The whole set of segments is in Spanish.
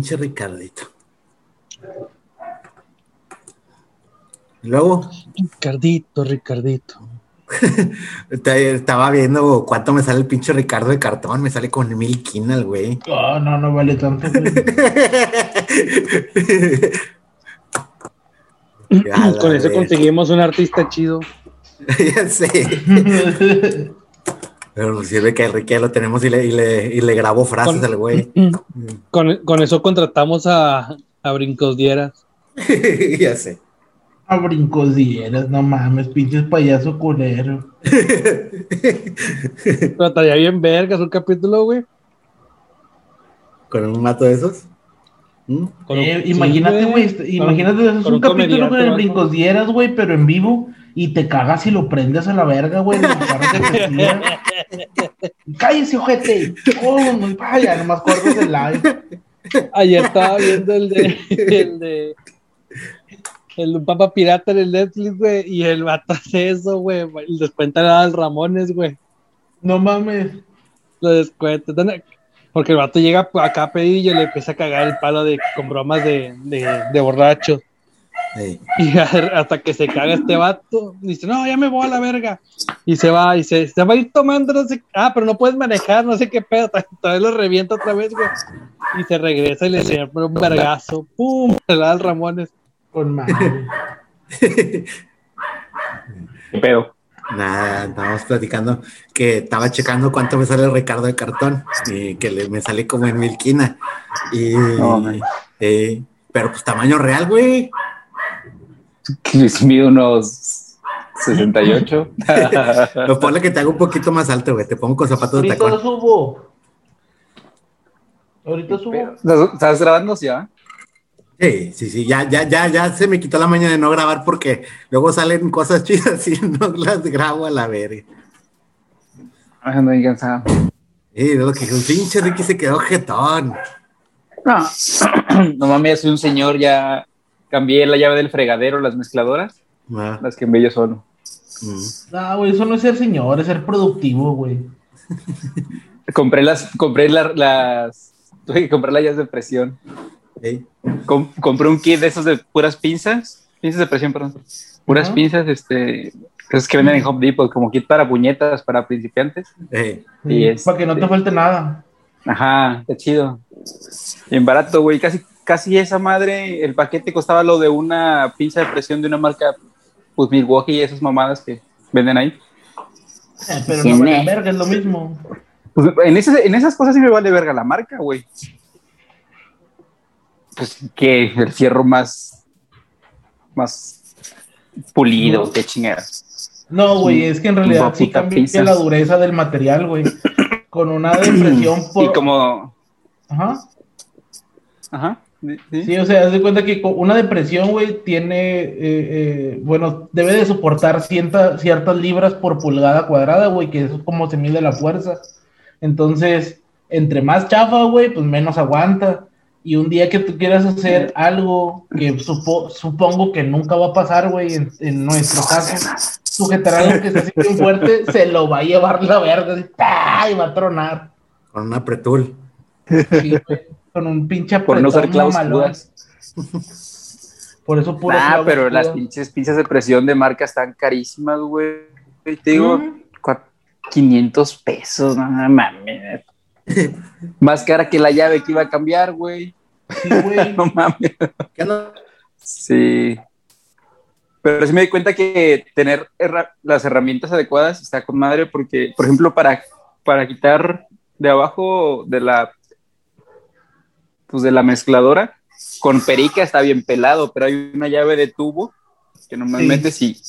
pinche Ricardito. Luego. Ricardito, Ricardito. Estaba viendo cuánto me sale el pinche Ricardo de cartón. Me sale con mil quinal, güey. Oh, no, no vale tanto. con eso conseguimos un artista chido. ya sé. Pero sirve que Enrique lo tenemos y le, y le, y le grabo frases al güey. Con, con, eso contratamos a, a Brincos Dieras. ya sé. A Brincos Dieras, no mames, pinches payaso culero. Trataría bien vergas un capítulo, güey. ¿Con un mato de esos? ¿Mm? Eh, imagínate, güey, imagínate, es un, un capítulo de Brincos Dieras, güey, pero en vivo y te cagas y lo prendes a la verga, güey. Cállese, ojete. Oh, muy vaya, nomás cortas el live. Ayer estaba viendo el de el de el Papa Pirata en el Netflix, güey, y el vato hace eso, güey, y descuenta al Ramones, güey. No mames. Lo descuenta. Porque el vato llega acá a pedir y yo le empieza a cagar el palo de, con bromas de, de, de borracho. Y hasta que se caga este vato, dice, no, ya me voy a la verga. Y se va, y se, se va a ir tomando, no sé, ah, pero no puedes manejar, no sé qué pedo, todavía lo revienta otra vez, güey. Y se regresa y le enseña un vergazo, pum, le da al Ramones. Con madre. ¿Qué pedo? Nada, estábamos platicando que estaba checando cuánto me sale el Ricardo de cartón y que le, me sale como en milquina. Y, eh, pero pues tamaño real, güey. Luis mide unos 68. Lo ponle que te hago un poquito más alto, güey. Te pongo con zapatos de tacón. Ahorita subo. Ahorita subo. ¿Estás grabando ya? Sí, sí, sí, ya, ya, ya, ya se me quitó la mañana de no grabar porque luego salen cosas chidas y no las grabo a la verga. Ando cansado. Sí, lo que un pinche Ricky se quedó jetón. No, no mames, soy un señor ya cambié la llave del fregadero, las mezcladoras, ah. las que en yo solo. Mm. No, güey, eso no es ser señor, es ser productivo, güey. compré las, compré las, tuve que comprar las llaves de presión. compré un kit de esos de puras pinzas, pinzas de presión, perdón, puras pinzas, este, esos que venden en Home Depot, como kit para puñetas, para principiantes. Y para que no te falte nada. Ajá, qué chido. Bien barato, güey, casi casi esa madre, el paquete costaba lo de una pinza de presión de una marca, pues Milwaukee y esas mamadas que venden ahí. Eh, pero no vale verga, es lo mismo. Pues en, en esas cosas sí me vale verga la marca, güey. Pues que el fierro más, más pulido, qué chingadas. No, güey, es que en realidad sí cambia la dureza del material, güey. Con una depresión por... Y como... Ajá. Ajá. Sí, o sea, haz de cuenta que una depresión, güey, tiene, eh, eh, bueno, debe de soportar ciertas libras por pulgada cuadrada, güey, que eso es como se mide la fuerza. Entonces, entre más chafa, güey, pues menos aguanta. Y un día que tú quieras hacer algo que supongo que nunca va a pasar, güey, en, nuestro caso, sujetar algo que esté así bien fuerte, se lo va a llevar la verga, y va a tronar. Con una pretul. Sí, con un pinche Por no usar cláusulas. Por eso puro. Ah, pero las pinches pinzas de presión de marca están carísimas, güey. Te digo, 500 pesos, no mames. Más cara que la llave que iba a cambiar, güey. Sí, güey. no mames. Sí. Pero sí me di cuenta que tener las herramientas adecuadas está con madre porque, por ejemplo, para, para quitar de abajo de la pues de la mezcladora, con perica está bien pelado, pero hay una llave de tubo que normalmente sí.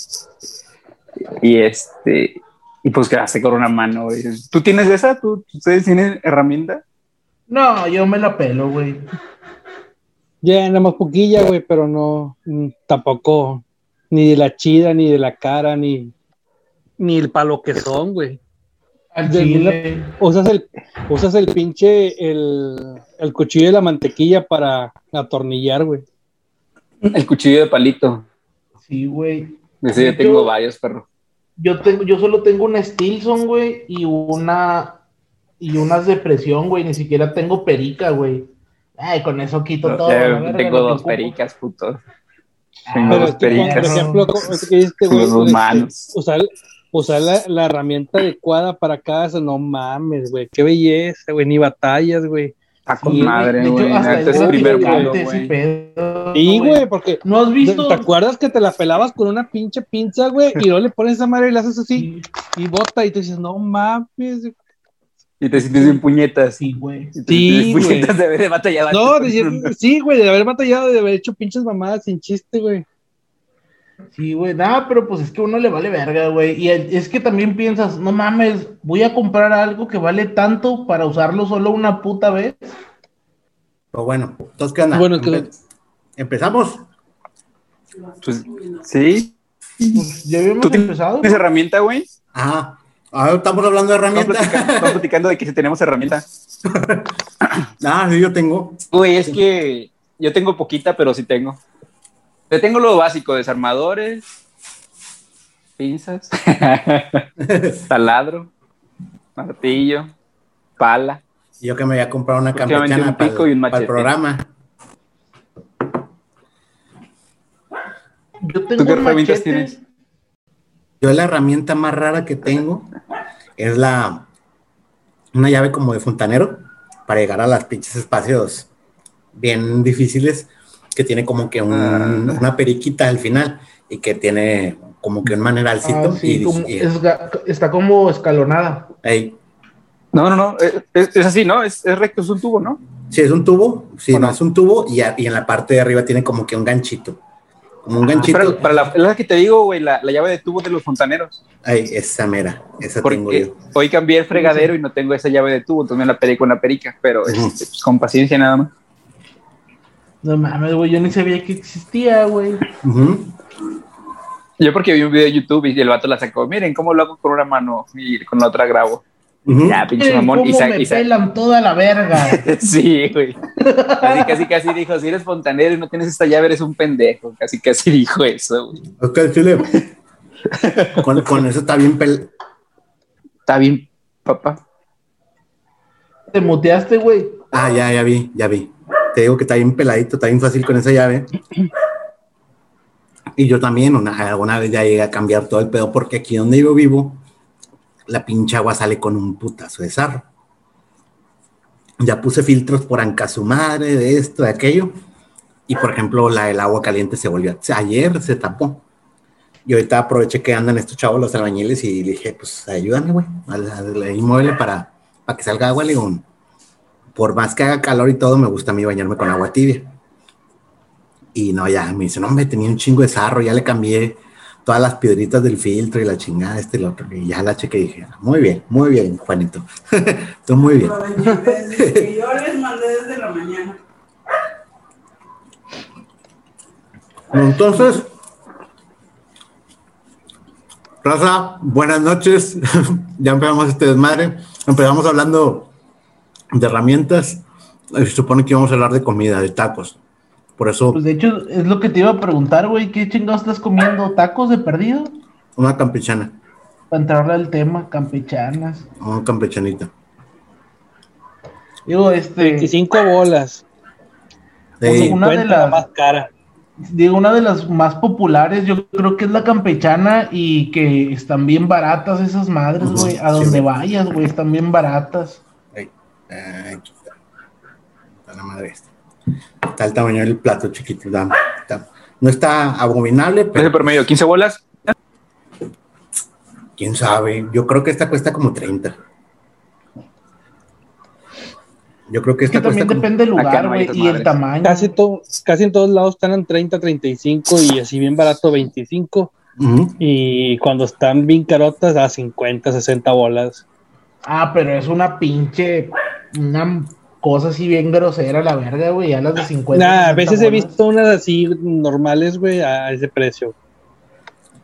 Y este, y pues quedaste con una mano, ¿Tú tienes esa? ¿Tú, ¿Ustedes tienen herramienta? No, yo me la pelo, güey. Ya, nada más poquilla, güey, pero no, mm, tampoco, ni de la chida, ni de la cara, ni, ni el palo que son, güey. Chile. Usas el, usas el pinche, el, el cuchillo de la mantequilla para atornillar, güey. El cuchillo de palito. Sí, güey. Sí, yo tengo varios, perro. Yo tengo, yo solo tengo una Stilson, güey, y una y unas de presión, güey. Ni siquiera tengo perica, güey. Ay, con eso quito todo. tengo dos pericas, puto. Tengo dos pericas. Por ejemplo, que este güey, usar, usar la, la, herramienta adecuada para casa, no mames, güey, qué belleza, güey, ni batallas, güey. Está con madre, güey. Este es primer mundo, güey. Sí, güey, porque no has visto. ¿Te acuerdas que te la pelabas con una pinche pinza, güey? Y luego le pones esa madre y la haces así y bota y te dices, no mames. Y te sientes en puñetas. Sí, güey. Sí, puñetas de haber batallado. No, de, sí, güey, de haber batallado, de haber hecho pinches mamadas sin chiste, güey. Sí, güey, nada, pero pues es que uno le vale verga, güey. Y es que también piensas, no mames, voy a comprar algo que vale tanto para usarlo solo una puta vez. Pero bueno, entonces, ¿qué onda? Bueno, ¿Empezamos? Pues sí. Pues, ¿Ya habíamos ¿Tú empezado? ¿Tienes herramienta, güey? Ajá. Ahora estamos hablando de herramientas. Estamos platicando, de que si tenemos herramientas. ah, sí, yo tengo. Güey, es que yo tengo poquita, pero sí tengo. Yo tengo lo básico, desarmadores, pinzas, taladro, martillo, pala. Yo que me voy a comprar una campechana para, para el programa. Yo tengo ¿Tú qué herramientas tienes? Yo la herramienta más rara que tengo es la una llave como de fontanero para llegar a las pinches espacios bien difíciles que tiene como que un, ah. una periquita al final y que tiene como que un maneralcito. Ah, y, está como escalonada. No, no, no, eh, es, así, ¿no? Es, recto, es un tubo, ¿no? Sí, es un tubo, sí, no, es un tubo y, y en la parte de arriba tiene como que un ganchito. Como un ganchito. para, la, la, que te digo, güey, la, llave de tubo de los fontaneros. Ay, esa mera, esa tengo yo. Hoy cambié el fregadero y no tengo esa llave de tubo, entonces me la pedí con la perica, pero este, pues, con paciencia nada más. No mames, güey, yo ni sabía que existía, güey. Yo porque vi un video de YouTube y el vato la sacó. Miren cómo lo hago con una mano y con la otra grabo. Ya, pinche mamón. y me pelan toda la verga. sí, güey. Casi, casi, casi dijo, si eres fontanero y no tienes esta llave, eres un pendejo. Casi, casi dijo eso, güey. Ok, chile. con, con, eso está bien pel... Está bien, papá. Te muteaste, güey. Ah, ya, ya vi, ya vi. Te digo que está bien peladito, está bien fácil con esa llave. Y yo también una, alguna vez ya llegué a cambiar todo el pedo porque aquí donde yo vivo la pinche agua sale con un putazo de sarro. Ya puse filtros por anca su madre, de esto, de aquello. Y por ejemplo, la, el agua caliente se volvió. Ayer se tapó. Y ahorita aproveché que andan estos chavos, los albañiles, y dije, pues ayúdame, güey, al, inmueble para, para que salga agua, león. Por más que haga calor y todo, me gusta a mí bañarme con agua tibia. Y no, ya me dice, no, me tenía un chingo de sarro, ya le cambié todas las piedritas del filtro y la chingada, este y lo otro. Y ya la cheque y dije, muy bien, muy bien, Juanito. Tú muy bien. yo les mandé desde la mañana. Entonces, Raza, buenas noches. ya empezamos este desmadre. Empezamos hablando de herramientas. Se supone que íbamos a hablar de comida, de tacos. Por eso. Pues de hecho, es lo que te iba a preguntar, güey. ¿Qué chingados estás comiendo? ¿Tacos de perdido? Una campechana. Para entrarle al tema, campechanas. Una campechanita. Digo, este. 25 bolas. una de las más cara. Digo, una de las más populares, yo creo que es la campechana y que están bien baratas esas madres, güey. a donde vayas, güey, están bien baratas. Ay, aquí está. Está la madre esta. Está el tamaño del plato chiquito. no está abominable. Pero por medio, 15 bolas. Quién sabe. Yo creo que esta cuesta como 30. Yo creo que esta es que también depende del lugar, güey, y el tamaño. Casi, casi en todos lados están en 30, 35 y así bien barato 25. Y cuando están bien carotas a 50, 60 bolas. Ah, pero es una pinche, una cosa así bien grosera, la verga, güey, a las de 50. Nah, a veces he visto unas así normales, güey, a ese precio.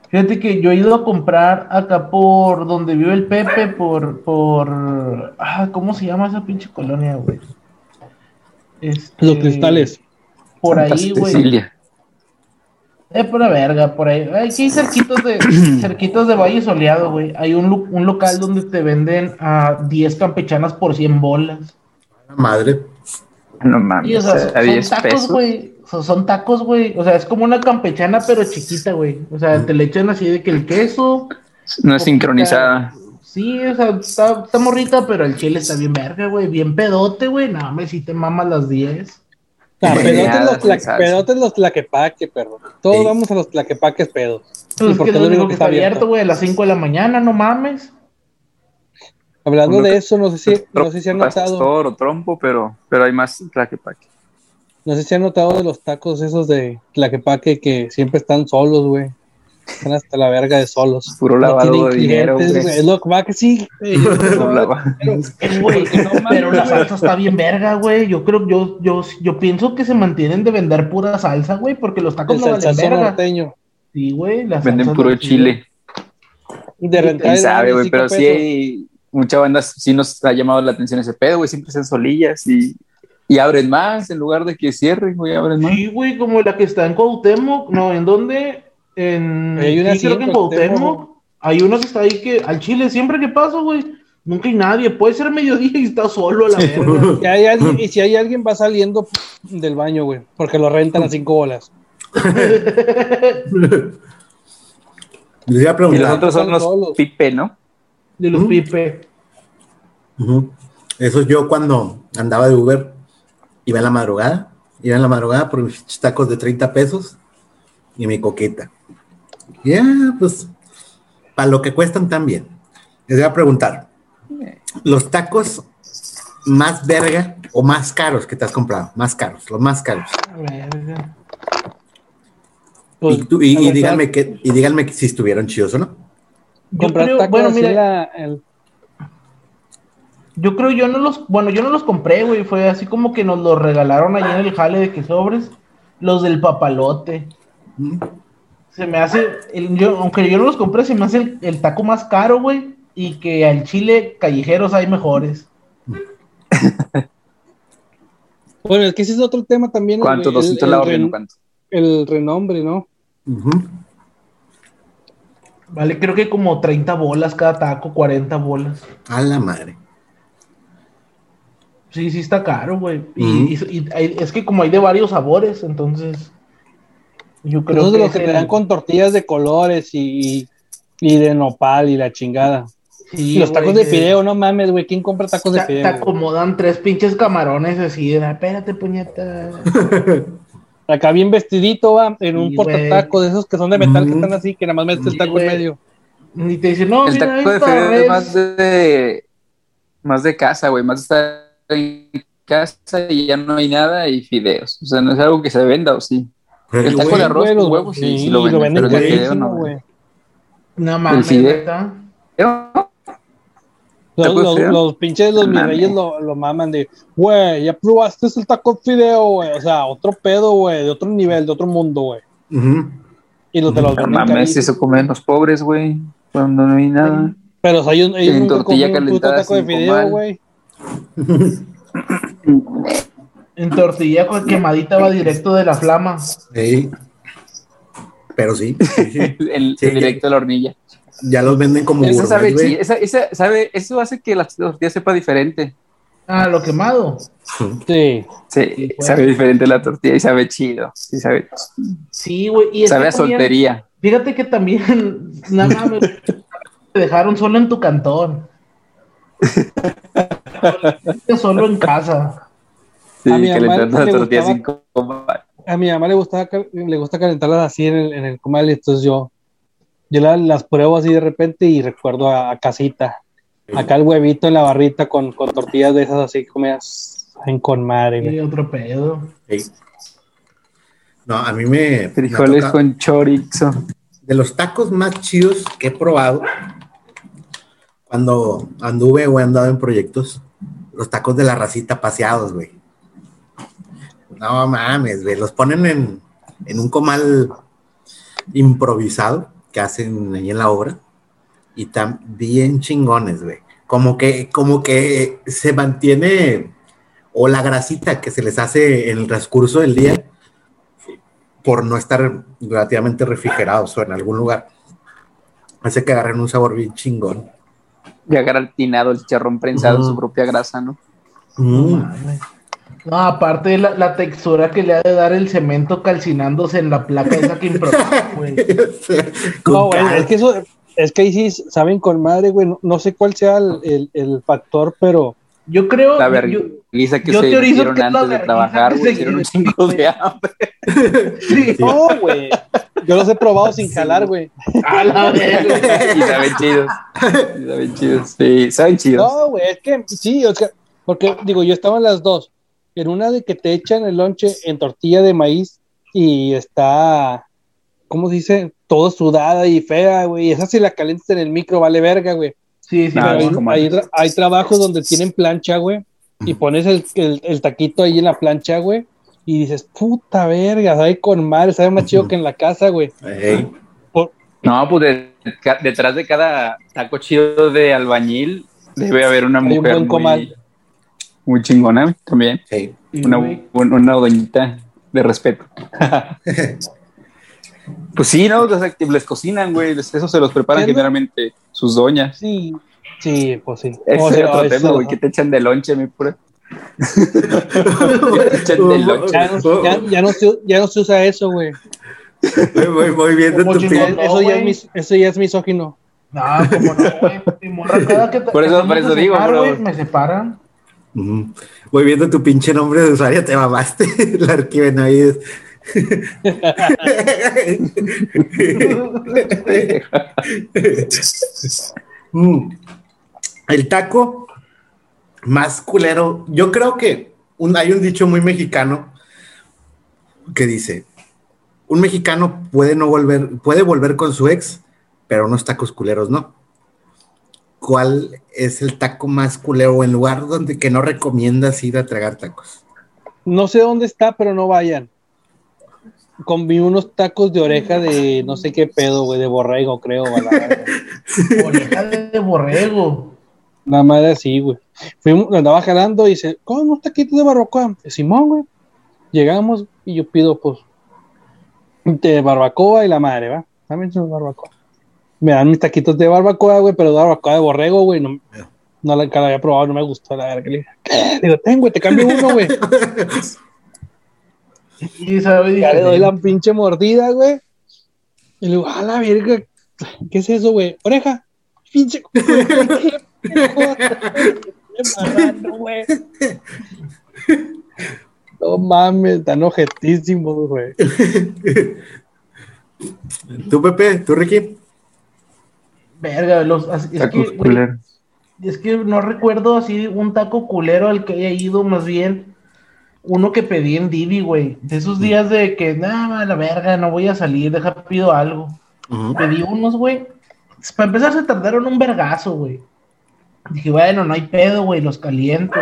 Fíjate que yo he ido a comprar acá por donde vive el Pepe, por, por, ah, ¿cómo se llama esa pinche colonia, güey? Este, Los cristales. Por ahí, güey. Es por la verga, por ahí. Aquí hay cerquitos de, cerquitos de Valle Soleado, güey. Hay un, un local donde te venden a 10 campechanas por 100 bolas. Madre. No mames, o sea, son tacos, güey. Son, tacos, güey. O sea, es como una campechana, pero chiquita, güey. O sea, te le echan así de que el queso. No es sincronizada. Sí, o sea, está, está, morrita, pero el chile está bien verga, güey. Bien pedote, güey. No, me si te mamas las 10. Ah, pedotes los, tla, pedotes los tlaquepaque, perro. Todos vamos a los tlaquepaques pedos. Pues es que es lo único que está abierto, güey, a las 5 de la mañana, no mames. Hablando de eso, no sé si, no sé si han notado. o trompo, pero, pero hay más tlaquepaque. No sé si han notado de los tacos esos de tlaquepaque que siempre están solos, güey. Están hasta la verga de solos. Puro lavado de dinero, güey. Es lo que va que sí. pero, la salsa está bien verga, güey. Yo creo, yo, yo, yo pienso que se mantienen de vender pura salsa, güey, porque los tacos no valen verga. Norteño. Sí, güey. Venden puro chile. De rentar. sabe, güey, pero sí hay mucha banda, sí nos ha llamado la atención ese pedo, güey. Siempre hacen solillas y y abren más en lugar de que cierren, güey, abren más. Sí, güey, como la que está en Cuauhtémoc, no, ¿en dónde? En, hay una sí, creo que en Cuauhtémoc. Hay una que está ahí que al Chile, siempre que paso, güey, nunca hay nadie. Puede ser mediodía y está solo a la verga. y, hay alguien, y si hay alguien va saliendo del baño, güey, porque lo rentan a cinco bolas. y los otros son los pipe, ¿no? De los pipe. Eso es yo cuando andaba de Uber, iba en la madrugada, iba en la madrugada por mis tacos de 30 pesos y mi coqueta. Ya, pues, para lo que cuestan también. Les voy a preguntar, los tacos más verga o más caros que te has comprado, más caros, los más caros. y, pues, díganme que, y díganme si estuvieron chidos o no. Comprar tacos bueno, mira, el... Yo creo yo no los, bueno, yo no los compré, güey, fue así como que nos los regalaron allá en el jale de que sobres, los del papalote. Se me hace, yo, aunque yo no los compré, se me hace el, taco más caro, güey, y que al chile callejeros hay mejores. bueno, es que ese es otro tema también. ¿Cuánto? ¿200 el, la orden? ¿Cuánto? El renombre, ¿no? Vale, creo que como 30 bolas cada taco, 40 bolas. A la madre. Sí, sí está caro, güey. y, es que como hay de varios sabores, entonces yo creo que, los que te dan con tortillas de colores y, de nopal y la chingada. y los tacos de fideo, no mames, güey. ¿Quién compra tacos de fideo? Te acomodan tres pinches camarones así, de, espérate, puñeta. Acá bien vestidito, va, en un portataco de esos que son de metal que están así, que nada más metes el taco en medio. Y te dicen, no, el taco de fideo es más de, más de casa, güey, más de estar en casa y ya no hay nada y fideos. O sea, no es algo que se venda o sí el taco de arroz con huevos, sí, sí, lo venden, pero el fideo no, güey. No mames, Los, los, los, pinches los mis reyes lo, lo, maman de, güey, ya probaste el taco de fideo, güey. O sea, otro pedo, güey, de otro nivel, de otro mundo, güey. Y los de los No mames, eso comen los pobres, güey, cuando no hay nada. Pero o sea, ellos, ellos nunca comen un puto taco de fideo, güey. En tortilla con quemadita va directo de la flama. Sí. Pero sí. el, directo de la hornilla. Ya los venden como eso sabe, esa, sabe, eso hace que la tortilla sepa diferente. Ah, lo quemado. Sí. Sí, sabe diferente la tortilla y sabe chido. Sí, sabe. Sí, güey. sabe a soltería. Fíjate que también, nada más te dejaron solo en tu cantón. solo en casa a mi mamá le gustaba, le gusta calentarlas así en el, en el comal, entonces yo, yo las, pruebo así de repente y recuerdo a, casita. Acá el huevito en la barrita con, con tortillas de esas así comidas en con madre. Y otro pedo. No, a mí me. Frijoles con chorizo. De los tacos más chidos que he probado, cuando anduve o he andado en proyectos, los tacos de la racita paseados, güey. No mames, güey. Los ponen en, un comal improvisado que hacen ahí en la obra. Y están bien chingones, güey. Como que, como que se mantiene, o la grasita que se les hace en el transcurso del día, por no estar relativamente refrigerados o en algún lugar. Hace que agarren un sabor bien chingón. Y agarra el tinado, el charrón prensado en su propia grasa, ¿no? Mm. No, aparte de la, textura que le ha de dar el cemento calcinándose en la placa esa que güey. no, güey, es que eso, es que ahí sí saben con madre, güey. No, sé cuál sea el, el, factor, pero. Yo creo. La vergüenza que yo se hicieron antes de trabajar, güey. Hicieron un chingo de hambre. Sí. No, güey. Yo los he probado sin jalar, güey. A la Y saben chidos. Y saben chidos. Sí, saben chidos. No, güey, es que sí, o sea, porque digo, yo estaba en las dos. En una de que te echan el lonche en tortilla de maíz y está, ¿cómo se dice? Todo sudada y fea, güey. Esa si la calientas en el micro, vale verga, güey. Sí, sí, hay, hay, trabajos donde tienen plancha, güey, y pones el, el, taquito ahí en la plancha, güey, y dices, puta verga, sabe con madre, sabe más chido que en la casa, güey. No, pues detrás de cada taco chido de albañil debe haber una mujer muy, muy, chingona también. Sí. Una, una doñita de respeto. pues sí, ¿no? les cocinan, güey. Eso se los preparan generalmente sus doñas. Sí, sí, pues sí. Ese es otro tema, güey, que te echan de lonche, mi pura. ya, no se, ya no se usa eso, güey. Voy, voy, viendo tu eso, ya es eso ya es misógino. No, como no, güey. por eso, por eso digo, bro. me separan. Voy viendo tu pinche nombre de usuario, te mamaste. La arquivenoides. Mm. El taco más culero. Yo creo que hay un dicho muy mexicano que dice: un mexicano puede no volver, puede volver con su ex, pero unos tacos culeros no. ¿Cuál es el taco más culero o el lugar donde que no recomiendas ir a tragar tacos? No sé dónde está, pero no vayan. Comí unos tacos de oreja de no sé qué pedo, güey, de borrego, creo. oreja de borrego. Nada más así, güey. Fuimos, andaba jalando y dice, ¿cómo unos taquitos de barbacoa? Simón, güey. Llegamos y yo pido, pues, de barbacoa y la madre, ¿va? También son barbacoa. Me dan mis taquitos de barbacoa, güey, pero de barbacoa de borrego, güey. No, no la, la había probado, no me gustó la verga. Le digo, tengo, te cambio uno, güey. y sabe, ya le doy la pinche mordida, güey. Y le digo, a la verga, ¿qué es eso, güey? Oreja, pinche. No mames, tan objetísimos, güey. ¿Tú, Pepe? ¿Tú, Ricky? Verga, los, es, que, es que no recuerdo así un taco culero al que haya ido, más bien uno que pedí en Divi, güey. De esos días de que, nada, la verga, no voy a salir, deja, pido algo. Pedí unos, güey. Para empezar, se tardaron un vergazo, güey. Dije, bueno, no hay pedo, güey, los caliento.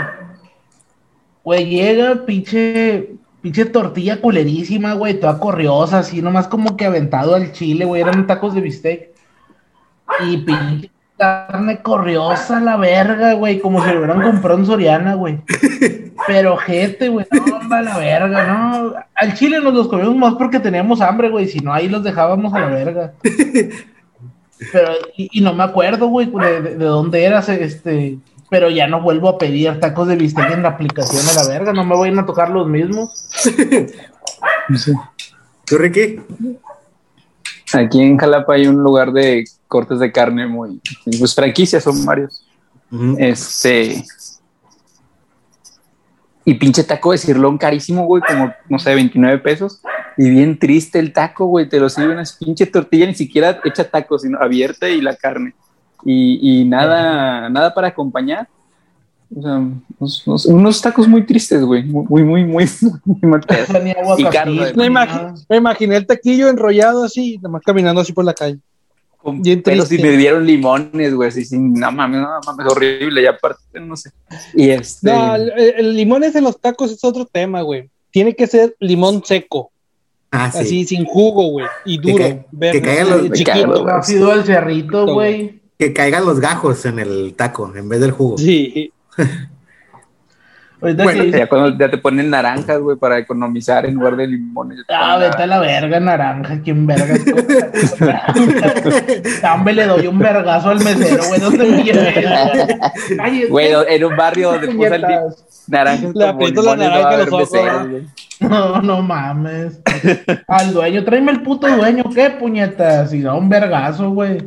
Güey, llega pinche, pinche tortilla culerísima, güey, toda corriosa, así, nomás como que aventado al chile, güey, eran tacos de bistec. Y pinche carne corriosa, la verga, güey, como si lo hubieran comprado en Soriana, güey. Pero gente, güey, no, a la verga, no. Al chile nos los comimos más porque teníamos hambre, güey, si no ahí los dejábamos a la verga. Pero, y, no me acuerdo, güey, de, de, dónde eras, este, pero ya no vuelvo a pedir tacos de bistec en la aplicación a la verga, no me voy a tocar los mismos. ¿Tú, Ricky? Aquí en Jalapa hay un lugar de cortes de carne muy, pues franquicias son varios. Este, y pinche taco de cirlón carísimo, güey, como, no sé, 29 pesos. Y bien triste el taco, güey, te lo sirven es pinche tortilla, ni siquiera hecha taco, sino abierta y la carne. Y, y nada, nada para acompañar. O sea, unos, tacos muy tristes, güey, muy, muy, muy, muy mal Y carne. Me, me imaginé el taquillo enrollado así, nomás caminando así por la calle. Bien pelos y me dieron limones, güey, así, sin, no mames, no mames, horrible, y aparte, no sé. Y este... No, el, limón es en los tacos es otro tema, güey. Tiene que ser limón seco. Ah, sí. Así, sin jugo, güey, y duro, que, caigan los, chiquito. Ácido el cerrito, güey. Que caigan los gajos en el taco, en vez del jugo. Sí. Bueno, ya cuando ya te ponen naranjas, güey, para economizar en lugar de limones. Ah, vete a la verga, naranja. ¿Quién verga? Tambe le doy un vergazo al mesero, güey. ¿Dónde me llevé? Güey, en un barrio donde puso el naranjas. Le aprieto la naranja a los ojos. No, no mames. Al dueño, tráeme el puto dueño, ¿qué puñetas? Y da un vergazo, güey.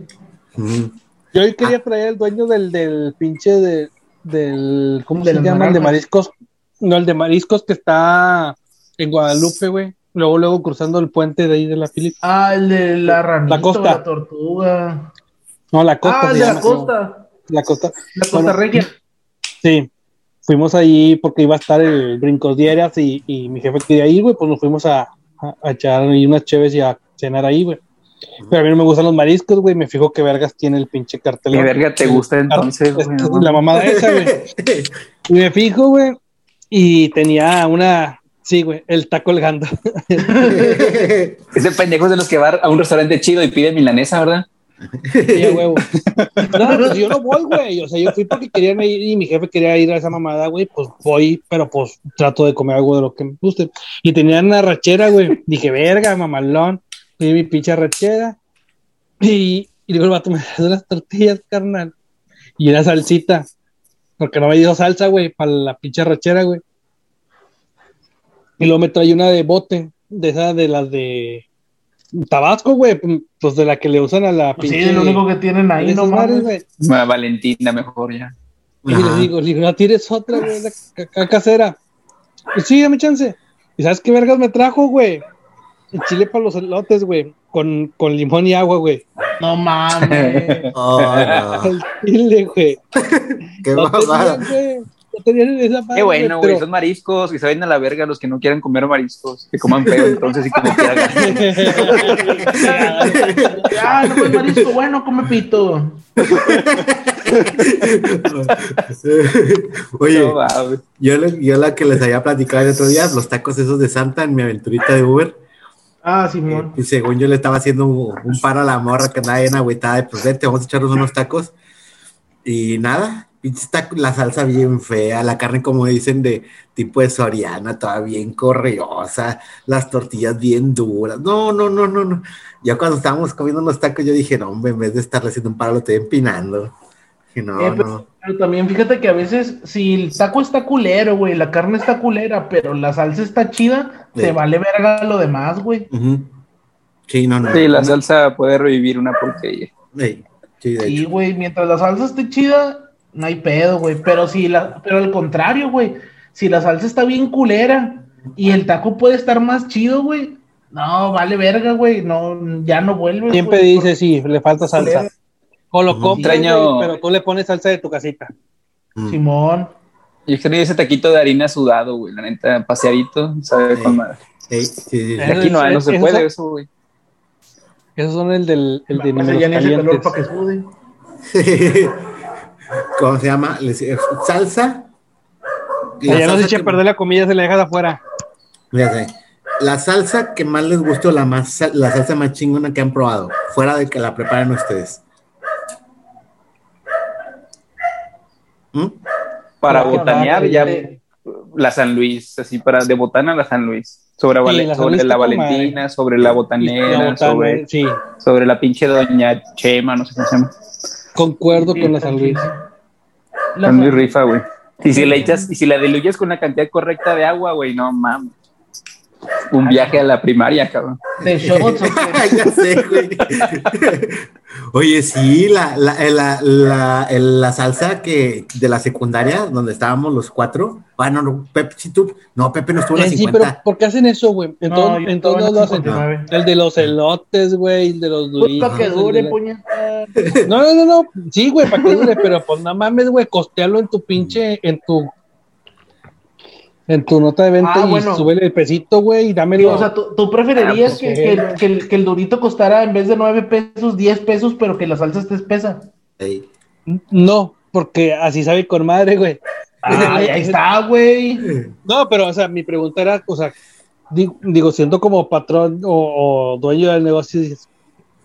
Yo hoy quería traer al dueño del, del pinche de, del, ¿cómo se llama? El de mariscos. No, el de mariscos que está en Guadalupe, güey. Luego, luego cruzando el puente de ahí de la Philip. Ah, el de la ranita, la costa. la tortuga. No, la costa. Ah, de la costa. La costa. La costa regia. Sí. Fuimos ahí porque iba a estar el Brincos Diarias y, y mi jefe quería ir, güey, pues nos fuimos a, a, echar ahí unas cheves y a cenar ahí, güey. Pero a mí no me gustan los mariscos, güey. Me fijo que Vergas tiene el pinche cartel. ¿Qué verga te gusta entonces, güey? La mamada esa, güey. Y me fijo, güey. Y tenía una. Sí, güey, el taco colgando. Ese pendejo es de los que va a un restaurante chido y pide milanesa, ¿verdad? Sí, huevo. No, pues yo no voy, güey. O sea, yo fui porque querían ir y mi jefe quería ir a esa mamada, güey. Pues voy, pero pues trato de comer algo de lo que me guste. Y tenían una rachera, güey. Dije, verga, mamalón y mi pinche rachera. Y, y digo, el vato, me das las tortillas, carnal. Y una salsita. Porque no me dio salsa, güey, para la pinche rachera, güey. Y luego me trae una de bote, de esa de las de Tabasco, güey, pues de la que le usan a la pues pinche. Sí, lo único que tienen ahí, no mames. Valentina, mejor ya. Y le digo, digo, no tienes otra, güey, la casera. Y sí, dame chance. ¿Y sabes qué vergas me trajo, güey? El chile para los elotes, güey. Con, con limón y agua, güey. No mames. Oh, no. El chile, güey. Qué mamada. Qué bueno, güey. Son mariscos y saben a la verga los que no quieran comer mariscos. Que coman feo, entonces, y como quieran. ah, no fue marisco. Bueno, come pito. Oye, yo, yo la que les había platicado el otro día, los tacos esos de Santa en mi aventurita de Uber Ah, eh, y según yo le estaba haciendo un, paro a la morra que andaba bien agüitada de pues vente, vamos a echarnos unos tacos. Y nada, la salsa bien fea, la carne como dicen de tipo de soriana, toda bien correosa, las tortillas bien duras. No, no, no, no, no. Ya cuando estábamos comiendo unos tacos, yo dije, no, hombre, en vez de estarle haciendo un paro, lo estoy empinando. No, eh, pero, también fíjate que a veces, si el taco está culero, güey, la carne está culera, pero la salsa está chida, te vale verga lo demás, güey. Sí, no, no. Sí, la salsa puede revivir una porquería. Sí, güey, mientras la salsa esté chida, no hay pedo, güey. Pero si la, pero al contrario, güey, si la salsa está bien culera y el taco puede estar más chido, güey, no, vale verga, güey, no, ya no vuelve. Siempre dice, sí, le falta salsa. O lo compras, pero tú le pones salsa de tu casita. Mm. Simón. Y extraño ese taquito de harina sudado, güey, la neta, paseadito, sabe con madre. Sí, sí, Aquí no, no se puede eso, güey. Esos son el del el de calientes. Para que sude. ¿Cómo se llama? Salsa. Ya no se eche a perder la comida, se la deja de afuera. Fíjate, la salsa que más les gustó, la más la salsa más chingona que han probado, fuera de que la preparen ustedes. ¿Mm? Para botanear ya la San Luis, así para de botana la San Luis. Sobre, la, sobre la Valentina, sobre la botanera, sobre, sobre la pinche doña Chema, no sé cómo se llama. Concuerdo con la San Luis. San Luis rifa, güey. Y si, la echas, y si la diluyes con la cantidad correcta de agua, güey, no mames. Un viaje a la primaria, cabrón. De shots, ya sé, güey. Oye, sí, la, la, la, la, salsa que de la secundaria, donde estábamos los cuatro. Ah, no, no, Pepe, si tú, no, Pepe no estuvo en la 50. Sí, pero ¿por qué hacen eso, güey? En, todo, en todos lo hacen. El de los elotes, güey, el de los duritos. Para que dure, puñeta. No, no, no, no, sí, güey, para que dure, pero pues no mames, güey, costealo en tu pinche, en tu en tu nota de venta ah, y sube el pesito, güey, y dámelo. o sea, ¿tú, preferirías ah, pues, que, que, el, que, el, durito costara en vez de 9 pesos, 10 pesos, pero que la salsa esté espesa? No, porque así sabe con madre, güey. ahí está, güey. No, pero, o sea, mi pregunta era, o sea, digo, siento como patrón o, dueño del negocio,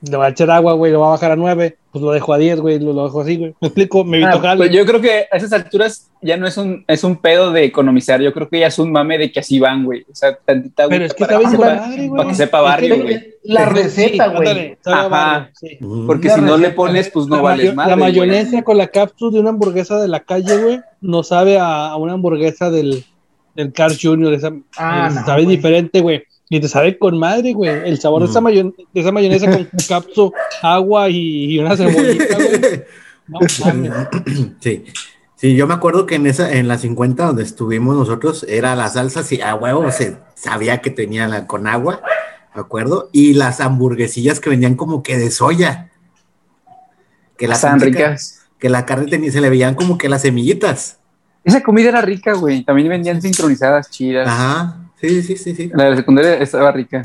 le va a echar agua, güey, lo va a bajar a 9, pues lo dejo a 10, güey, lo, lo dejo así, güey. Me explico, me evito ah, pues yo creo que a esas alturas ya no es un, es un pedo de economizar, yo creo que ya es un mame de que así van, güey. O sea, tantita Pero es que para, sabes para, madre, para que sepa barrio, güey. La receta, güey. Ajá. Sí. Porque si no le pones, pues no vale más. La mayonesa con la cápsula de una hamburguesa de la calle, güey, no sabe a, a una hamburguesa del, del Carl Jr. Esa, ah, no, sabe diferente, güey. Y te sabe con madre, güey. El sabor de, esa mm. mayon de esa mayonesa con capso, agua y, una cebollita, güey. No Sí. Sí, yo me acuerdo que en esa, en la 50 donde estuvimos nosotros, era la salsa, sí, a huevo se sabía que tenía la, con agua, ¿de acuerdo? Y las hamburguesillas que venían como que de soya. Que las ricas. Que la carne tenía, se le veían como que las semillitas. Esa comida era rica, güey. También vendían sincronizadas chidas. Ajá. Sí, sí, sí, sí. La de la secundaria estaba rica.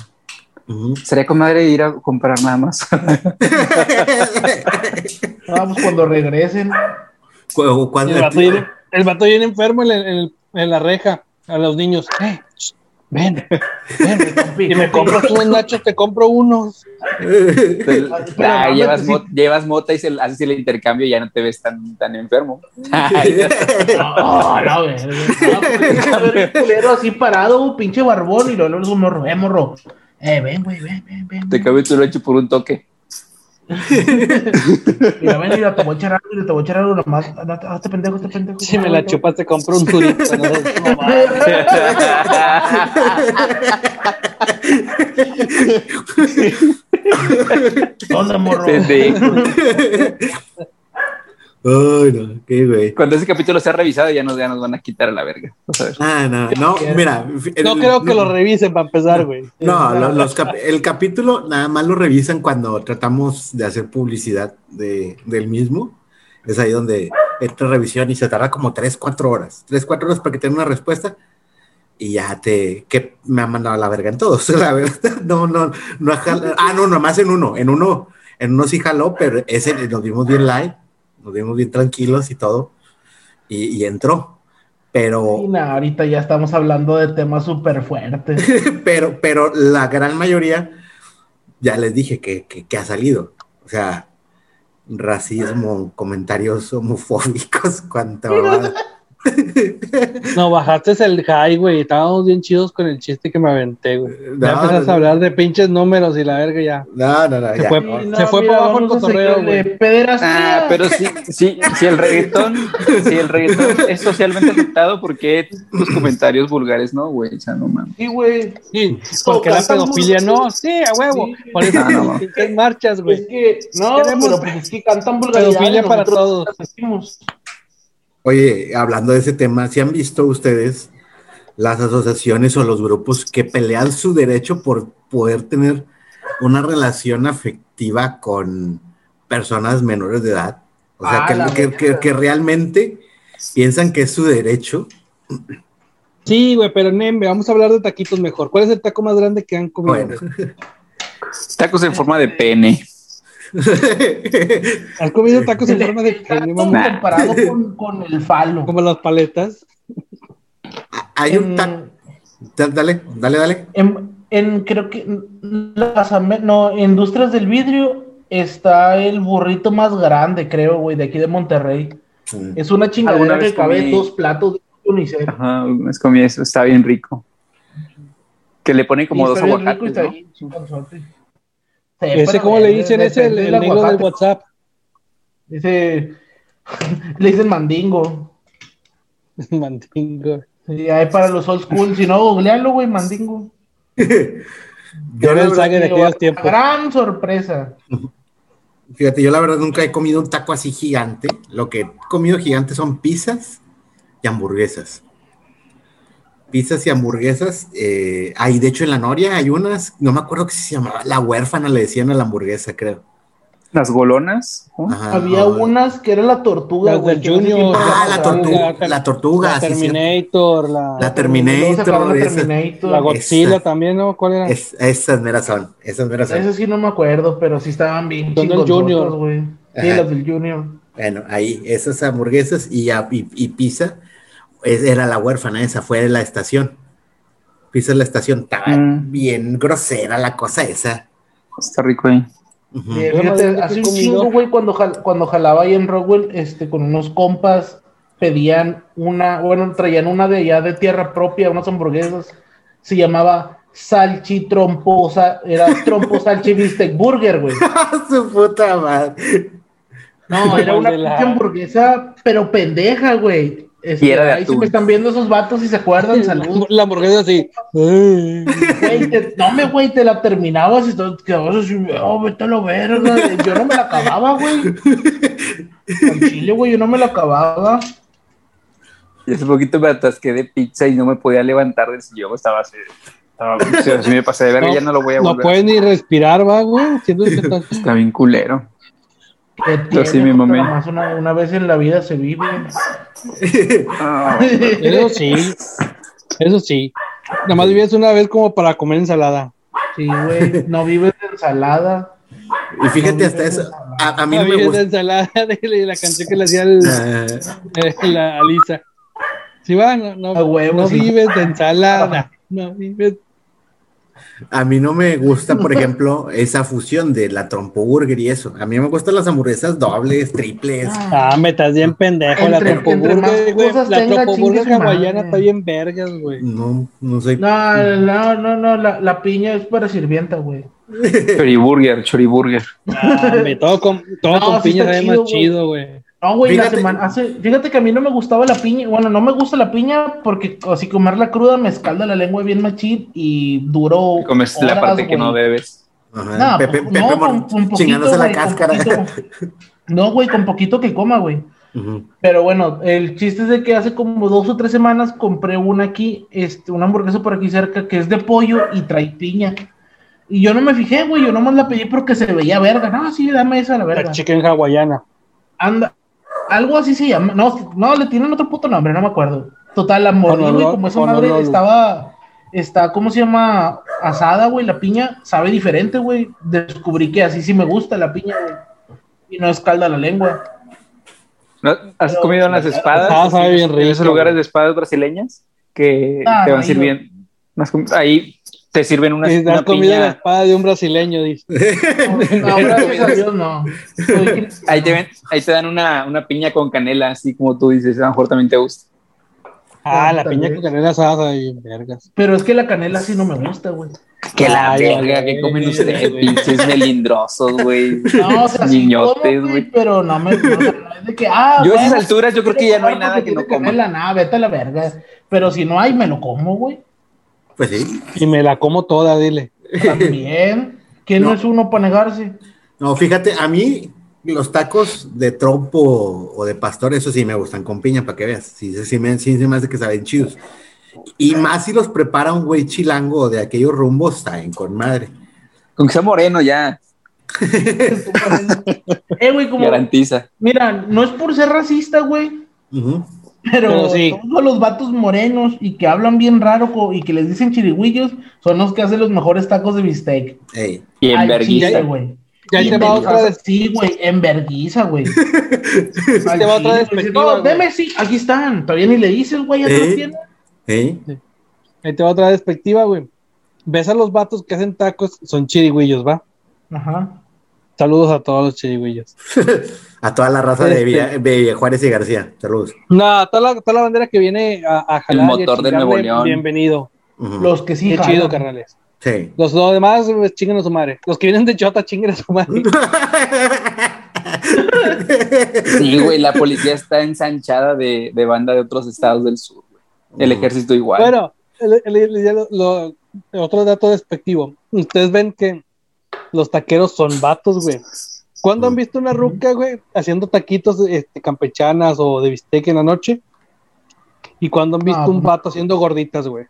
Sería con madre ir a comprar nada más. Vamos cuando regresen. Cuando el, vato viene, el vato viene enfermo en, en, en, la reja a los niños. Eh, ven, ven, y me compro unos nachos, te compro unos. ah, llevas, mot, llevas, mota y se, haces el intercambio y ya no te ves tan, tan enfermo. no, no, güey. culero así parado, pinche barbón, y luego lo morro, eh, morro. Eh, ven, güey, ven, ven, ven. Te cambio tu leche por un toque. Mira, ven, mira, te voy a echar algo, te voy a echar algo nomás. Hazte pendejo, este pendejo. Si me la chupas, te compro un turito. ¿Dónde, morro? Ay, no, qué güey. Cuando ese capítulo sea revisado, ya nos, ya nos van a quitar a la verga. Ah, no, no, mira. no creo que lo revisen para empezar, güey. No, los, el capítulo nada más lo revisan cuando tratamos de hacer publicidad de, del mismo. Es ahí donde entra revisión y se tarda como 3, 4 horas. 3, 4 horas para que tenga una respuesta. Y ya te. que me han mandado a la verga en todos, la verdad. No, no, no. Ah, no, nomás en uno. En uno, en uno sí jaló, pero ese nos vimos bien live nos vimos bien tranquilos y todo, y, entró. Pero. ahorita ya estamos hablando de temas súper fuertes. pero, pero la gran mayoría, ya les dije que, que, ha salido. O sea, racismo, comentarios homofóbicos, cuánto. No, bajaste el high, güey. Estábamos bien chidos con el chiste que me aventé, güey. ya empezaste a hablar de pinches números y la verga ya. No, no, no. Se fue, se fue para abajo el cotorreo, güey. Ah, pero sí, sí, si el reggaetón, si el reggaetón es socialmente aceptado, ¿por qué tus comentarios vulgares no, güey? O sea, no mames. Sí, güey. Sí, porque la pedofilia no, sí, a huevo. Por eso no, no. marchas, güey. Es que, no, pero pues es que cantan vulgaridades. Pedofilia para todos. Oye, hablando de ese tema, ¿si han visto ustedes las asociaciones o los grupos que pelean su derecho por poder tener una relación afectiva con personas menores de edad? O sea, ah, que, realmente piensan que es su derecho. Sí, güey, pero Nembe, vamos a hablar de taquitos mejor. ¿Cuál es el taco más grande que han comido? Tacos en forma de pene. ¿Has comido tacos en forma de pene, comparado con, con, el falo? Como las paletas. Hay un taco. Dale, dale, dale. En, en, creo que las no, Industrias del Vidrio está el burrito más grande, creo, güey, de aquí de Monterrey. Es una chingadera que cabe dos platos de unicel. Ajá, es comí eso, está bien rico. Que le ponen como dos aguacates, ¿no? ¿Ese cómo le dicen? Ese el, el negro del WhatsApp. Dice, le dicen mandingo. mandingo. Sí, hay para los old school, si no, googlealo, güey, mandingo. yo no saque de aquellos tiempos. Gran sorpresa. Fíjate, yo la verdad nunca he comido un taco así gigante. Lo que he comido gigante son pizzas y hamburguesas pizzas y hamburguesas. Eh, ahí, de hecho, en la Noria hay unas, no me acuerdo que se llamaba, la huérfana le decían a la hamburguesa, creo. Las golonas. Había unas que era la tortuga. Las del Junior. Ah, la, tortuga. La, tortuga. La Terminator. La, la Terminator. La, Godzilla también, ¿no? ¿Cuál era? esas meras son. Esas meras son. Esas sí no me acuerdo, pero sí estaban bien. Son del Junior. Sí, las del Junior. Bueno, ahí, esas hamburguesas y, y, y pizza era la huérfana esa, fue la estación. Pisa la estación, estaba mm. bien grosera la cosa esa. Está rico ahí. fíjate, hace un chingo, güey, cuando, cuando jalaba ahí en Rockwell, este, con unos compas, pedían una, bueno, traían una de allá de tierra propia, unas hamburguesas, se llamaba salchi tromposa, era trompo salchi bistec burger, güey. Su puta madre. No, era una hamburguesa, pero pendeja, güey. Este, y era de ahí si me están viendo esos vatos y se acuerdan, saludos. La hamburguesa así. no me, güey, te la terminabas y todo, quedabas así, oh, vete a la verga. Yo no me la acababa, güey. Con chile, güey, yo no me la acababa. Y hace poquito me atasqué de pizza y no me podía levantar del sillón, estaba así. Estaba, si me pasé de verga, ya no lo voy a volver. No puedes ni respirar, va, güey. Está bien culero. Sí, mi mamá. Una, una, vez en la vida se vive. Ah. Eso sí. Eso sí. Nada más vives una vez como para comer ensalada. Sí, güey. No vives de ensalada. Y fíjate hasta eso. A, mí no, me gusta. de ensalada de la canción que le hacía el, ah. eh, la Alisa. Sí, va, no, no, no vives de ensalada. No vives a mí no me gusta, por ejemplo, esa fusión de la trompoburger y eso. A mí me gustan las hamburguesas dobles, triples. Ah, me estás bien pendejo. la trompoburger, güey. La trompoburger hawaiana está bien vergas, güey. No, no sé. No, no, no, no. La, la piña es para sirvienta, güey. Choriburger, choriburger. Ah, todo con, todo con piña es más chido, güey. No, güey, la semana, hace, fíjate que a mí no me gustaba la piña, bueno, no me gusta la piña porque así comerla cruda me escalda la lengua bien machín y duró. Comes la parte que no debes. Ajá, Pepe, Pepe no, con, con poquito, la cáscara. no, güey, con poquito que coma, güey. Pero bueno, el chiste es de que hace como dos o tres semanas compré una aquí, este, una hamburguesa por aquí cerca que es de pollo y trae piña. Y yo no me fijé, güey, yo nomás la pedí porque se veía verga. No, sí, dame esa la verga. La chicken hawaiana. Anda, algo así se llama. No, no, le tienen otro puto nombre, no me acuerdo. Total, la mordí, güey, como esa madre estaba, está, ¿cómo se llama? Asada, güey, la piña sabe diferente, güey. Descubrí que así sí me gusta la piña, güey. Y no escalda la lengua. ¿Has comido unas espadas? Ah, sabe bien rico. En esos lugares de espadas brasileñas que ah, te van sirviendo. Ahí te sirven una, una has comido la espada de un brasileño, dice. No, gracias a Dios, no. Ahí te, ven, ahí te dan una, una, piña con canela, así como tú dices, a lo mejor también te gusta. Ah, la piña con canela asada y vergas. Pero es que la canela sí no me gusta, güey. Que la verga, que comen ustedes, pinches melindrosos, güey. No, o sea, Niñotes, güey. pero no me. No, es de que, ah, yo a esas alturas, yo creo que ya no hay nada que no coma. Canela, nada, vete a la verga. Pero si no hay, me lo como, güey. Pues sí. Y me la como toda, dile. También. ¿Quién no. es uno para negarse? No, fíjate, a mí los tacos de trompo o de pastor, eso sí me gustan con piña, para que veas. Sí, sí, me, sí, me hace que saben chidos. Y más si los prepara un güey chilango de aquellos rumbos, saben con madre. Con que sea moreno ya. eh, güey, como. Garantiza. Mira, no es por ser racista, güey. Pero, todos los vatos morenos y que hablan bien raro y que les dicen chirigüillos son los que hacen los mejores tacos de bistec. Y en vergüenza, güey. Ya te va otra vez. Sí, güey, en vergüenza, güey. te va otra vez. No, deme, sí, aquí están. Todavía ni le dices, güey, ya te tienen. Ahí te va otra perspectiva, güey. Ves a los vatos que hacen tacos, son chirigüillos, ¿va? Ajá. Saludos a todos los chirigüillos. a toda la raza de, este- de, Juárez y García. Saludos. No, toda la, toda la bandera que viene a, a jalar. El motor de Nuevo León. Bienvenido. Los que sí. Qué chido, carnales. Sí. Los, demás, pues, chinguen a su madre. Los que vienen de Chota, chinguen a su madre. sí, güey, la policía está ensanchada de, de banda de otros estados del sur. El ejército igual. Bueno, otro dato despectivo. Ustedes ven que los taqueros son vatos, güey. ¿Cuándo han visto una ruca, güey, haciendo taquitos este, campechanas o de bistec en la noche? ¿Y cuándo han visto un vato haciendo gorditas, güey?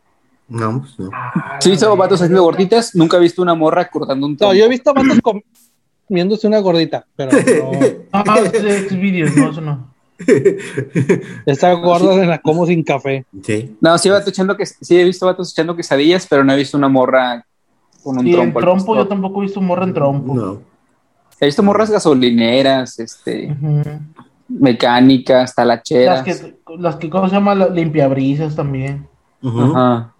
No, pues no. Sí, he visto vatos haciendo gorditas, nunca he visto una morra cortando un No, yo he visto vatos comiéndose una gordita, pero no. Ah, es vídeos, no, eso no. Esta gorda se la como sin café. Sí. No, sí, vato echando que, sí he visto vatos echando quesadillas, pero no he visto una morra con un trompo. En trompo yo tampoco he visto morra en trompo. No. He visto morras gasolineras, este, mecánicas, talacheras. Las que, las que, ¿cómo se llama? Limpiabrisas también. Ajá.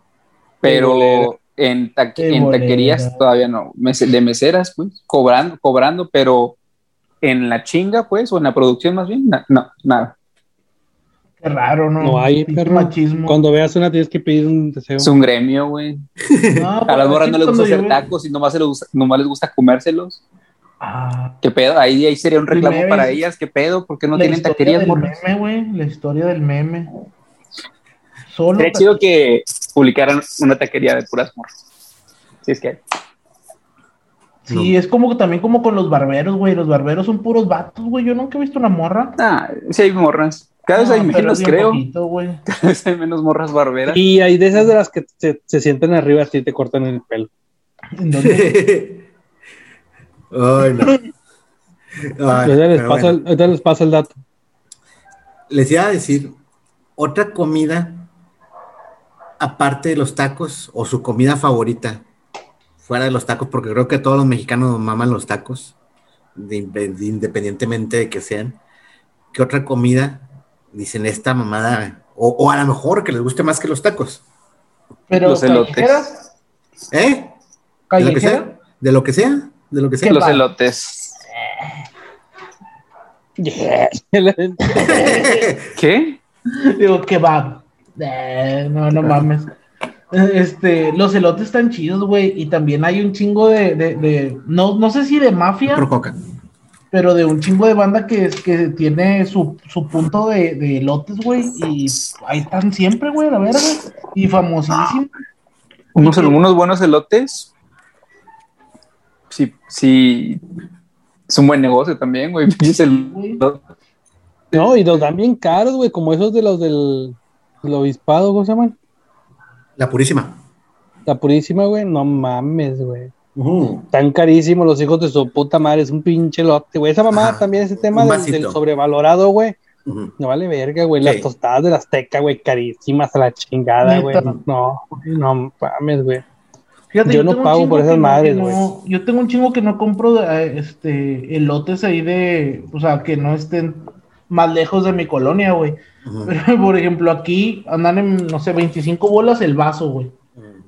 Pero, en, taquerías todavía no, de meseras, pues, cobrando, cobrando, pero en la chinga, pues, o en la producción más bien, no, nada. Qué raro, ¿no? No hay, perro. Machismo. Cuando veas una tienes que pedir un deseo. Es un gremio, güey. a las morras no les gusta hacer tacos y nomás, les nomás les gusta comérselos. Ah. ¿Qué pedo? Ahí, ahí sería un reclamo para ellas. ¿Qué pedo? ¿Por qué no tienen taquerías, morras? Meme, güey. La historia del meme. Solo Sería chido que publicaran una taquería de puras morras. Si es que Sí, es como también como con los barberos, güey. Los barberos son puros vatos, güey. Yo nunca he visto una morra. Ah, sí hay morras. Cada vez hay menos, creo. Cada vez hay menos morras barberas. Y hay de esas de las que se, se sienten arriba así y te cortan el pelo. ¿En dónde? Ay, no. Ay, les, paso el, les paso el dato. Les iba a decir, otra comida, aparte de los tacos, o su comida favorita, fuera de los tacos, porque creo que todos los mexicanos maman los tacos, independientemente de que sean. ¿Qué otra comida dicen esta mamada, o, a lo mejor que les guste más que los tacos. Pero los elotes. ¿Eh? ¿De lo que sea? De lo que sea, de lo que sea. Los elotes. ¿Qué? Digo, kebab. Eh, no, no mames. Este, los elotes están chidos, güey. Y también hay un chingo de, de, no, no sé si de mafia. Por coca pero de un chingo de banda que, que tiene su, punto de, de lotes, güey, y ahí están siempre, güey, la verdad, y famosísimo. Unos, unos buenos elotes, sí, sí, es un buen negocio también, güey. No, y los dan bien caros, güey, como esos de los del, del obispado, ¿cómo se llaman? La Purísima. La Purísima, güey, no mames, güey. Tan carísimo los hijos de su puta madre, es un pinche lote, güey. Esa mamá también, ese tema del, sobrevalorado, güey. No vale verga, güey. Las tostadas de la Azteca, güey, carísimas a la chingada, güey. No, no mames, güey. Yo, no pago por esas madres, güey. yo tengo un chingo que no compro eh, este elotes ahí de, o sea, que no estén más lejos de mi colonia, güey. por ejemplo, aquí andan en, no sé, 25 bolas el vaso, güey.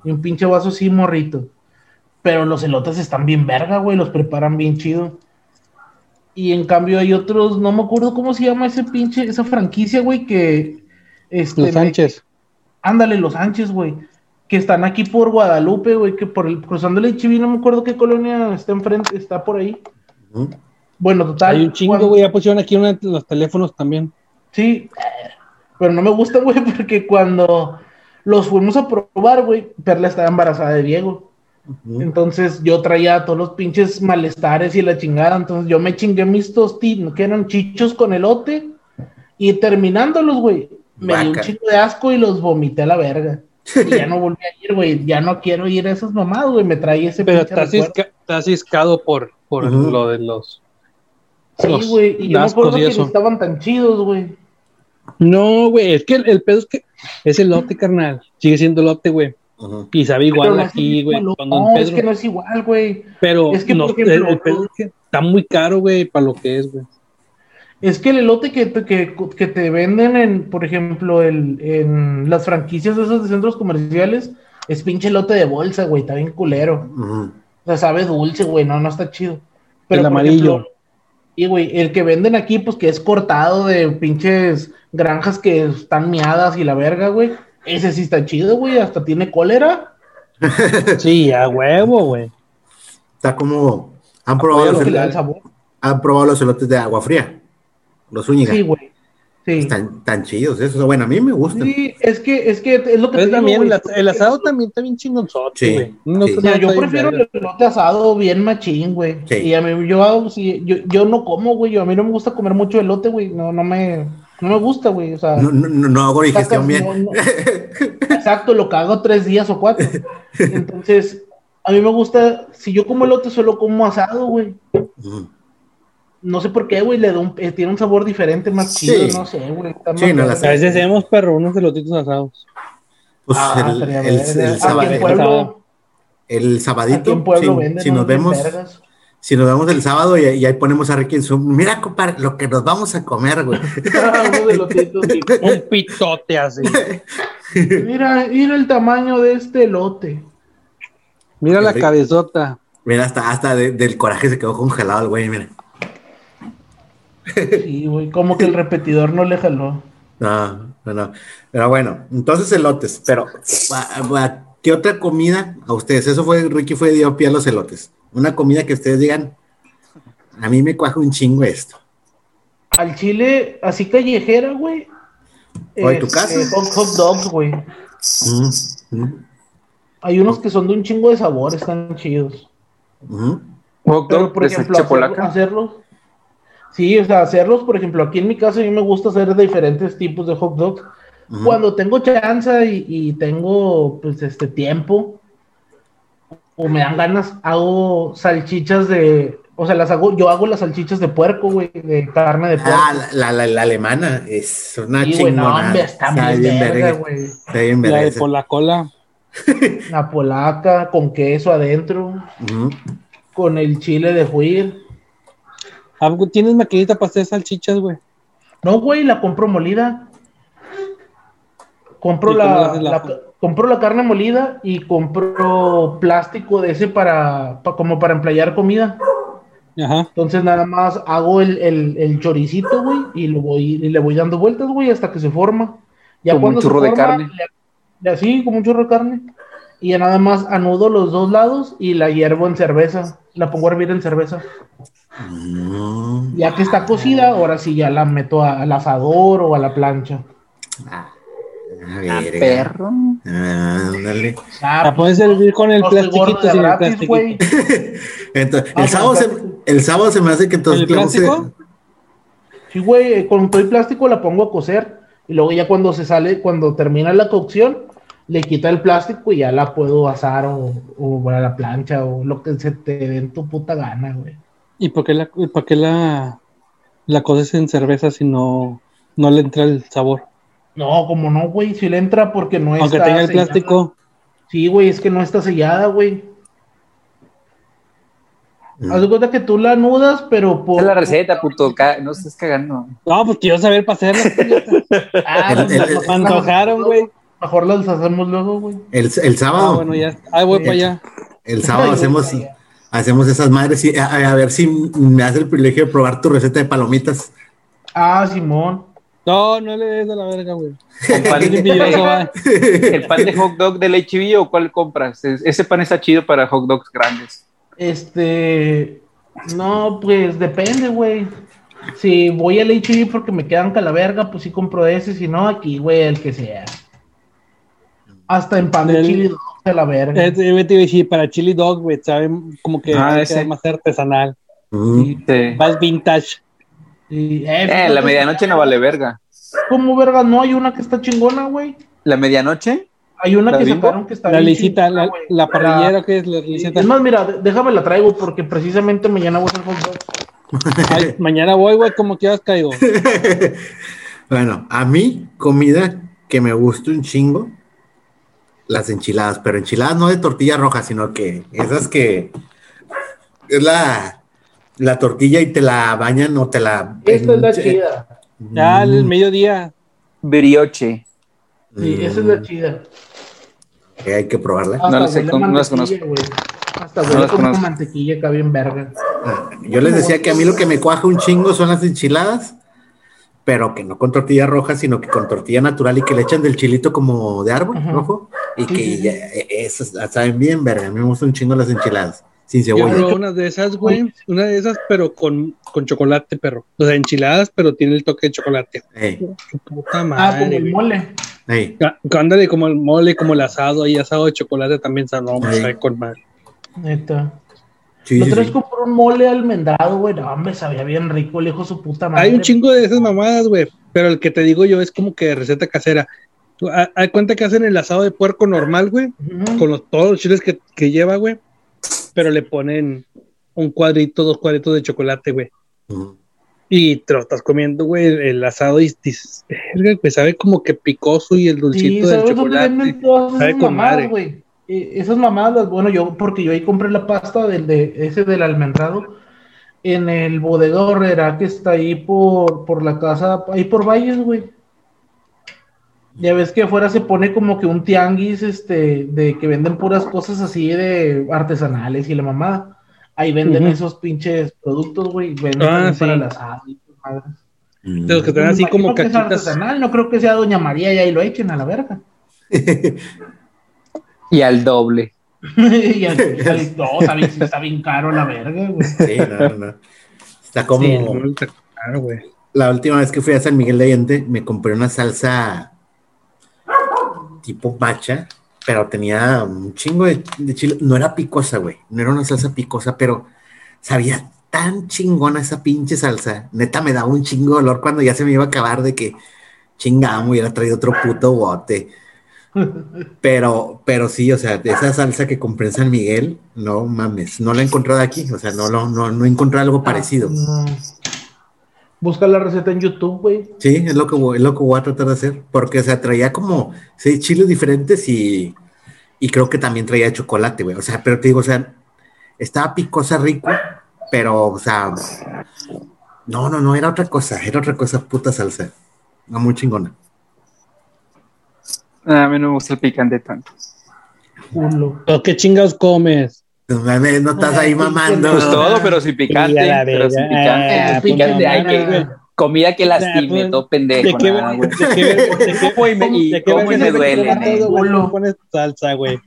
Y un pinche vaso así morrito. Pero los elotes están bien verga, güey, los preparan bien chido. Y en cambio hay otros, no me acuerdo cómo se llama ese pinche, esa franquicia, güey, que... Este, los Sánchez. ándale, los Sánchez, güey. Que están aquí por Guadalupe, güey, que por el, cruzando el Chiví, no me acuerdo qué colonia está enfrente, está por ahí. Bueno, total. Hay un chingo, güey, ya pusieron aquí uno de los teléfonos también. Sí, pero no me gusta, güey, porque cuando los fuimos a probar, güey, Perla estaba embarazada de Diego. Entonces yo traía todos los pinches malestares y la chingada. Entonces yo me chingué mis tostitos, que eran chichos con elote. Y terminándolos, güey, me dio un chico de asco y los vomité a la verga. Y ya no volví a ir, güey. Ya no quiero ir a esas mamadas, güey. Me trae ese Pero estás ciscado por, por lo de los. Sí, güey. Y yo me acuerdo que estaban tan chidos, güey. No, güey. Es que el, el pedo es que es el lote, carnal. Sigue siendo lote, güey. Y sabe igual aquí, güey. No, es que no es igual, güey. Pero es que, está muy caro, güey, para lo que es, güey. Es que el elote que, que, que, te venden en, por ejemplo, el, en las franquicias de esos de centros comerciales, es pinche elote de bolsa, güey, está bien culero. O sea, sabe dulce, güey, no, no está chido. Pero, el amarillo. y, güey, el que venden aquí, pues que es cortado de pinches granjas que están miadas y la verga, güey ese sí está chido, güey. Hasta tiene cólera. sí, a huevo, güey. Está como. Han probado, los elotes, han probado los elotes de agua fría. Los únicos. Sí, güey. Sí. Están tan chidos esos. Bueno, a mí me gusta. Sí, es que es, que es lo que te también, digo, el, asado también está bien chingonzote, güey. No, yo prefiero el elote asado bien machín, güey. Y a mí, yo, yo, yo no como, güey. A mí no me gusta comer mucho elote, güey. No, no me no me gusta, güey. O sea, no, no, no hago digestión bien. exacto, lo cago tres días o cuatro. Entonces, a mí me gusta, si yo como elote, solo como asado, güey. No sé por qué, güey, le da un, eh, tiene un sabor diferente, más chido, no sé, güey. Sí, no, a veces hacemos perro, unos elotitos asados. Pues ah, el, el, el, el, sabadito, en pueblo si nos vemos, si nos vemos el sábado y, ahí ponemos a Ricky en su mira, compadre, lo que nos vamos a comer, güey. Un pitote así. mira, mira el tamaño de este lote. Mira la cabezota. Mira, hasta, hasta del coraje se quedó congelado el güey, mira. Sí, güey, como que el repetidor no le jaló. No, no, Pero bueno, entonces elotes. Pero, ¿qué otra comida a ustedes? Eso fue, Ricky fue dio pie a los elotes. Una comida que ustedes digan, a mí me cuaja un chingo esto. Al chile, así callejera, güey. ¿O en tu casa? Eh, hot, dogs, güey. Mm, mm. Hay unos que son de un chingo de sabor, están chidos. Pero, por ejemplo, hacerlos, Sí, o sea, hacerlos, por ejemplo, aquí en mi casa a mí me gusta hacer diferentes tipos de hot dogs. Cuando tengo chance y, tengo, pues, este tiempo, o me dan ganas, hago salchichas de, o sea, las hago, yo hago las salchichas de puerco, güey, de carne de puerco. Ah, la, la, la, alemana, es una sí, chingona. está, bien verga, güey. Está bien La de cola. La polaca con queso adentro, con el chile de juir. ¿Tienes maquinita para hacer salchichas, güey? No, güey, la compro molida. Compro la, la, carne molida y compro plástico de ese para, como para emplear comida. Ajá. Entonces nada más hago el, el, choricito, güey, y lo voy, y le voy dando vueltas, güey, hasta que se forma. Ya como un churro de carne así, como un churro de carne. Y ya nada más anudo los dos lados y la hiervo en cerveza. La pongo a hervir en cerveza. Mm. Ya que está cocida, ahora sí ya la meto al asador o a la plancha. Ah, a perro. Ah, la puedes servir con el plastiquito sin el plástico. entonces, el, sábado se, el sábado se me hace que entonces. ¿El plástico? Sí, güey, con todo el plástico la pongo a cocer. Y luego ya cuando se sale, cuando termina la cocción, le quita el plástico y ya la puedo asar o, o a la plancha o lo que se te dé en tu puta gana, güey. ¿Y por qué la, por qué la, la coces en cerveza si no, no le entra el sabor? No, como no, güey, si le entra porque no está Aunque tenga el plástico. Sí, güey, es que no está sellada, güey. Mm. Haz de cuenta que tú la nudas, pero por. Es la receta, puto. No estés cagando. No, pues quiero saber para hacerla. ah, me antojaron, güey. Mejor las hacemos luego, güey. El, el sábado. Ah, bueno, ya. Ahí voy para allá. El sábado hacemos, hacemos esas madres y a, ver si me hace el privilegio de probar tu receta de palomitas. Ah, Simón. No, no le des a la verga, güey. ¿El pan, de, hot dog del HB o cuál compras? Ese pan está chido para hot dogs grandes. Este. No, pues depende, güey. Si voy al HB porque me quedan calaverga, pues sí compro ese. Si no, aquí, güey, el que sea. Hasta en pan de chili dog de la verga. Es, yo te iba a decir, para chili dog, güey, saben como que ah, es más artesanal. Mm. Más vintage. Eh, eh, la medianoche no vale verga. ¿Cómo verga? No hay una que está chingona, güey. ¿La medianoche? Hay una que sacaron que está La licita, la, la, parrillera que es la licita. Es más, mira, déjame la traigo porque precisamente mañana voy a hacer hot mañana voy, güey, como que has caído. bueno, a mí, comida que me gusta un chingo las enchiladas, pero enchiladas no de tortilla roja, sino que esas que es la, la tortilla y te la bañan o te la... Esta es la chida. Ya, el mediodía. Brioche. Sí, esa es la chida. hay que probarla. no, sé, no las conozco. Hasta huele como mantequilla acá bien verga. Ah, yo les decía que a mí lo que me cuaja un chingo son las enchiladas pero que no con tortilla roja, sino que con tortilla natural y que le echan del chilito como de árbol rojo y que ya, e, esas saben bien, verga. A mí me gustan un chingo las enchiladas. Sin cebolla. Yo una de esas, güey, una de esas, pero con, con chocolate, perro. O sea, enchiladas, pero tiene el toque de chocolate. Puta madre, ah, como el mole. Ey. Ándale, como el mole, como el asado, y asado de chocolate también sabe con madre. Neta. Sí, Otra vez compró un mole almendrado, güey. No, hombre, sabía bien rico, le dijo su puta madre. Hay un chingo de esas mamadas, güey. Pero el que te digo yo es como que receta casera. Hay cuenta que hacen el asado de puerco normal, güey. Con los, todos los chiles que, que lleva, güey. Pero le ponen un cuadrito, dos cuadritos de chocolate, güey. Y te lo estás comiendo, güey, el, asado y dices, pues sabe como que picoso y el dulcito del chocolate. Sabe con madre. güey esas mamadas, bueno, yo, porque yo ahí compré la pasta del de ese del almendrado en el bodegón era que está ahí por, por la casa, ahí por Valles, güey. Ya ves que afuera se pone como que un tianguis, este, de que venden puras cosas así de artesanales y la mamada. Ahí venden esos pinches productos, güey. Venden ah, para las madres. Mm. De los que tienen así como cachitas. no creo que sea Doña María y ahí lo echen a la verga. y al doble. y al, no, está bien, caro la verga, güey. Sí, no, no. Está como. La última vez que fui a San Miguel de Allende, me compré una salsa tipo macha, pero tenía un chingo de, de chile. No era picosa, güey. No era una salsa picosa, pero sabía tan chingona esa pinche salsa. Neta me daba un chingo de dolor cuando ya se me iba a acabar de que chingamos, hubiera traído otro puto bote. Pero, pero sí, o sea, esa salsa que compré en San Miguel, no mames, no la he encontrado aquí, o sea, no, no, no, no he encontrado algo ah, parecido. Busca la receta en YouTube, güey. Sí, es lo que voy, es lo que voy a tratar de hacer, porque o sea, traía como seis chiles diferentes y, y creo que también traía chocolate, güey. O sea, pero te digo, o sea, estaba picosa rico, pero, o sea, no, no, no, era otra cosa, era otra cosa, puta salsa. No, muy chingona. A mí no me gusta el picante tanto. ¿Qué chingados comes? No, no estás ahí mamando. Pues todo, pero sin picante. pero sin picante. Ah, picante. Hay que, comida que lastime, pues, todo pendejo. ¿De qué, nada, ¿de qué, ¿Cómo y me, duele? No pones salsa, güey.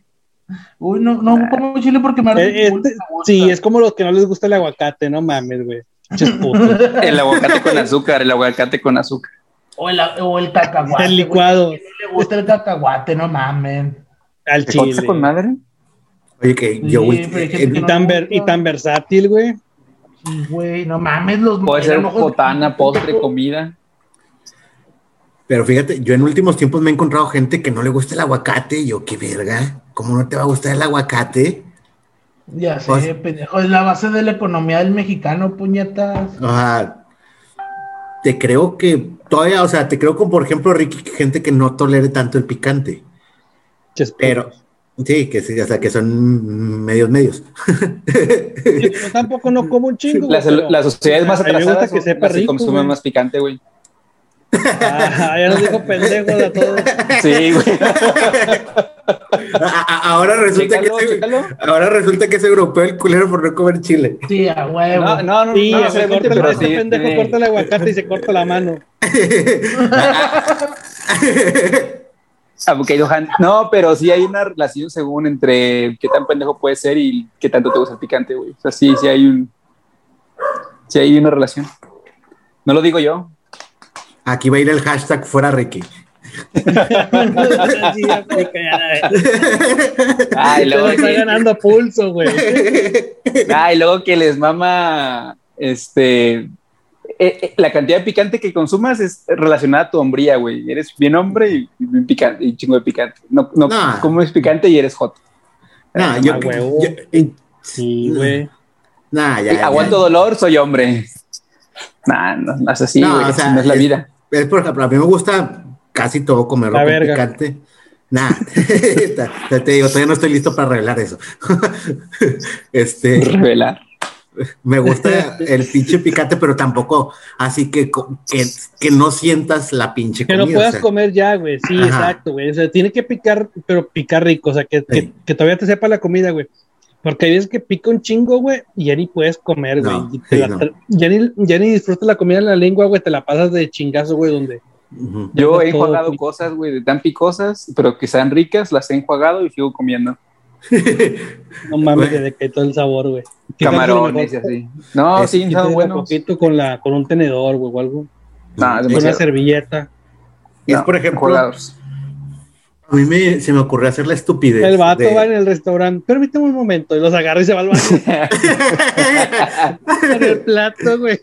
Uy, no, no ah. como chile porque me eh, este, Sí, es como los que no les gusta el aguacate, no mames, güey. el aguacate con azúcar, el aguacate con azúcar. O el, o el cacahuate. El licuado. le gusta el cacahuate, no mames. Al chile. con madre? Oye, que yo, y, tan y tan versátil, güey. Güey, no mames, los Puede ser botana, postre, comida. Pero fíjate, yo en últimos tiempos me he encontrado gente que no le gusta el aguacate. yo, qué verga, ¿cómo no te va a gustar el aguacate? Ya sé, pues, pendejo, es la base de la economía del mexicano, puñetas. Ajá. Te creo que todavía, o sea, te creo como por ejemplo, Ricky, gente que no tolere tanto el picante. Pero, sí, que sí, o sea, que son medios medios. Yo tampoco no como un chingo. Las, las sociedades más atrasadas que sepa rico, consumen más picante, güey. Ah, ya nos dijo pendejos a todos. Sí, güey. ahora resulta que ese, ahora resulta que ese europeo el culero por no comer chile. Sí, a huevo. No, no, no, sí, no, se corta, pero ese pendejo corta el aguacate y se corta la mano. No, pero sí hay una relación según entre qué tan pendejo puede ser y qué tanto te gusta el picante, güey. O sea, sí, sí hay un. Sí hay una relación. No lo digo yo, Aquí va a ir el hashtag fuera Ricky. Ay, luego está ganando pulso, güey. Ay, luego que les mama este eh, eh, la cantidad de picante que consumas es relacionada a tu hombría, güey. Eres bien hombre y, bien picante, y chingo de picante. No, no, como es picante y eres hot. No, yo, sí, güey. Nah, ya, aguanto dolor, soy hombre. Nah, no, no es así, no, güey, no es la vida es por ejemplo, a mí me gusta casi todo comerlo con picante. Nah, te, digo, todavía no estoy listo para revelar eso. este. Revelar. Me gusta el pinche picante, pero tampoco así que, que, que no sientas la pinche comida. Que no puedas comer ya, güey. Sí, exacto, güey. O sea, tiene que picar, pero picar rico. O sea, que, que, todavía te sepa la comida, güey. Porque hay veces que pica un chingo, güey, y ya ni puedes comer, güey. ya, ni, ya ni disfrutas la comida en la lengua, güey, te la pasas de chingazo, güey, donde... Yo he enjuagado cosas, güey, de tan picosas, pero que sean ricas, las he enjuagado y sigo comiendo. No mames, de que todo el sabor, güey. Camarones y así. No, sí, son buenos. Un poquito con, la, con un tenedor, güey, o algo. No, con una servilleta. Es, por ejemplo, a mí me, se me ocurrió hacer la estupidez. El vato va en el restaurante, permíteme un momento, y los agarra y se va al baño. en el plato, güey.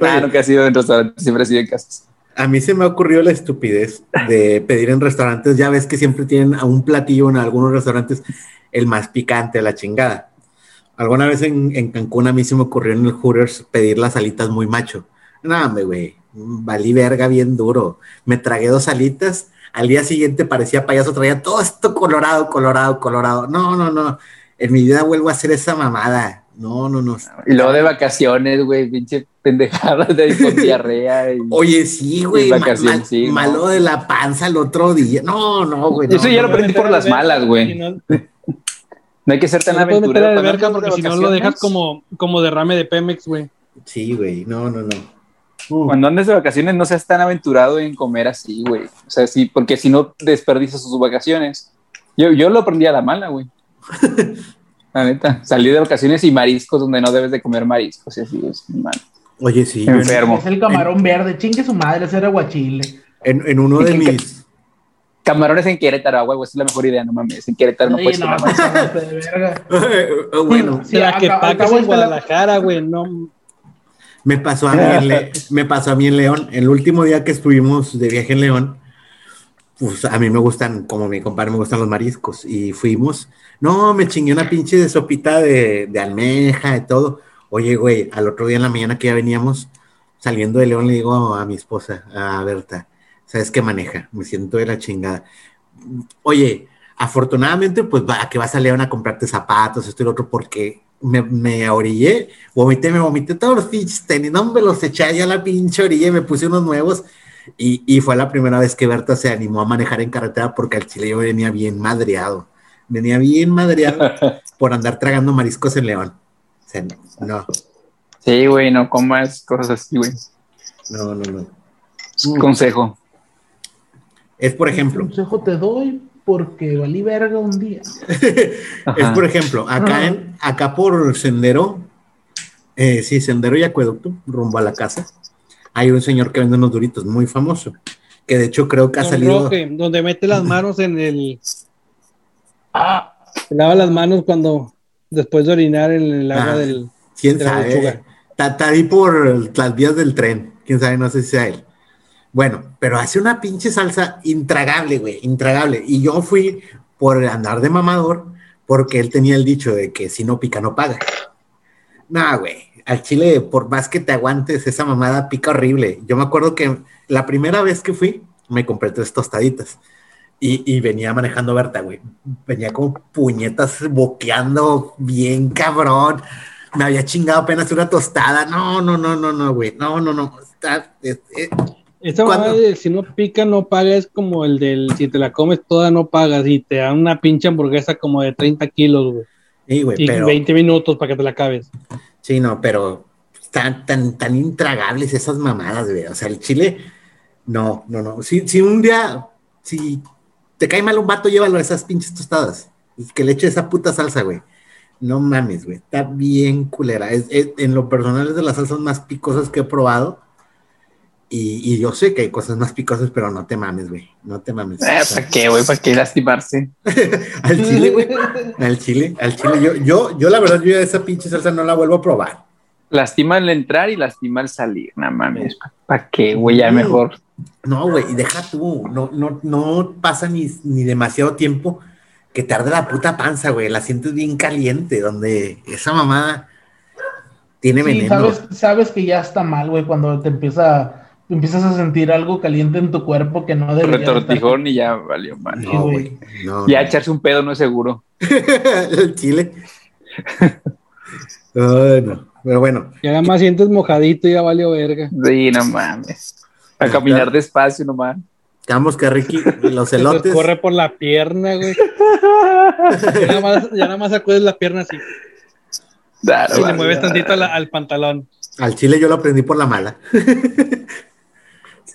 Ah, nunca ha sido en restaurantes, siempre ha sido en casas. A mí se me ocurrió la estupidez de pedir en restaurantes. Ya ves que siempre tienen a un platillo en algunos restaurantes el más picante, la chingada. Alguna vez en, Cancún a mí se me ocurrió en el Hooters pedir las alitas muy macho. No, güey, valí verga bien duro. Me tragué dos alitas al día siguiente parecía payaso, traía todo esto colorado, colorado, colorado. No, no, no. En mi vida vuelvo a hacer esa mamada. No, no, no. Y luego de vacaciones, güey, pinche pendejadas de con diarrea. Y, Oye, sí, güey. malo de la panza el otro día. No, no, güey. Eso ya lo aprendí por las malas, güey. No, hay que ser tan aventurero. porque si no lo dejas como, como derrame de Pemex, güey. Sí, güey. No, no, no. Uh. Cuando andes de vacaciones no seas tan aventurado en comer así, güey. O sea, sí, porque si no desperdicias sus vacaciones. Yo, yo lo aprendí a la mala, güey. la neta. Salí de vacaciones y mariscos donde no debes de comer mariscos y así, es mal. Oye, sí. Enfermo. Es el camarón verde, chingue su madre, ese era guachile. En, en uno de mis. Camarones en Querétaro, güey, esa es la mejor idea, no mames. En Querétaro no puedes no, bueno, la que pagas en Guadalajara, güey, no me pasó, a mí en me pasó a mí en León. El último día que estuvimos de viaje en León, pues a mí me gustan, como mi compadre, me gustan los mariscos. Y fuimos. No, me chingué una pinche de sopita de, de almeja y todo. Oye, güey, al otro día en la mañana que ya veníamos saliendo de León, le digo a mi esposa, a Berta, ¿sabes qué maneja? Me siento de la chingada. Oye, afortunadamente, pues va, que vas a León a comprarte zapatos, esto y lo otro, porque me, me orillé, vomité, me vomité todos los pinches tenis, no me los eché allá a la pinche orilla y me puse unos nuevos. Y, y, fue la primera vez que Berta se animó a manejar en carretera porque al chile yo venía bien madreado. Venía bien madreado por andar tragando mariscos en León. O sea, no. Sí, güey, no comas cosas así, güey. No, no, no. Consejo. Es por ejemplo. consejo te doy? porque valí verga un día. es por ejemplo, acá, en, acá por Sendero, eh, sí, Sendero y Acueducto, rumbo a la casa, hay un señor que vende unos duritos muy famoso, que de hecho creo que ha salido... donde mete las manos en el... Ah, se lava las manos cuando, después de orinar en el agua ah, del... ¿Quién sabe? Está ahí por las vías del tren, quién sabe, no sé si sea él. Bueno, pero hace una pinche salsa intragable, güey, intragable. Y yo fui por andar de mamador porque él tenía el dicho de que si no pica, no paga. Nah, güey, al chile, por más que te aguantes, esa mamada pica horrible. Yo me acuerdo que la primera vez que fui, me compré tres tostaditas. Y, venía manejando Berta, güey. Venía como puñetas boqueando bien cabrón. Me había chingado apenas una tostada. No, no, no, no, no, güey. No, no, no. Está, esa de si no pica, no paga, es como el del si te la comes toda, no pagas y te dan una pinche hamburguesa como de 30 kilos, güey. Sí, güey, y 20 minutos para que te la acabes. Sí, no, pero tan, tan, tan intragables esas mamadas, güey. O sea, el chile, no, no, no. Si, si un día, si te cae mal un vato, llévalo a esas pinches tostadas. Y que le eche esa puta salsa, güey. No mames, güey. Está bien culera. Es, en lo personal es de las salsas más picosas que he probado y, yo sé que hay cosas más picosas, pero no te mames, güey. No te mames. Eh, ¿Para qué, güey? ¿Para qué lastimarse? al chile, güey. Al chile, al chile. Yo, yo, yo, la verdad, yo esa pinche salsa no la vuelvo a probar. Lastima al entrar y lastima al salir. No mames. ¿Para qué, güey? Ya mejor. No, güey. Y deja tú. No, no, no pasa ni, ni demasiado tiempo que tarde la puta panza, güey. La sientes bien caliente, donde esa mamá tiene veneno. Sabes, sabes que ya está mal, güey, cuando te empieza empiezas a sentir algo caliente en tu cuerpo que no debería Retortijón y ya valió mal. No, güey. ya echarse un pedo no es seguro. el chile. bueno, pero bueno. Y nada más sientes mojadito y ya valió verga. Sí, no mames. A caminar despacio nomás. Vamos que Ricky, los elotes. corre por la pierna, güey. ya, nada más, ya nada más sacudes la pierna así. y le mueves tantito al pantalón. Al chile yo lo aprendí por la mala.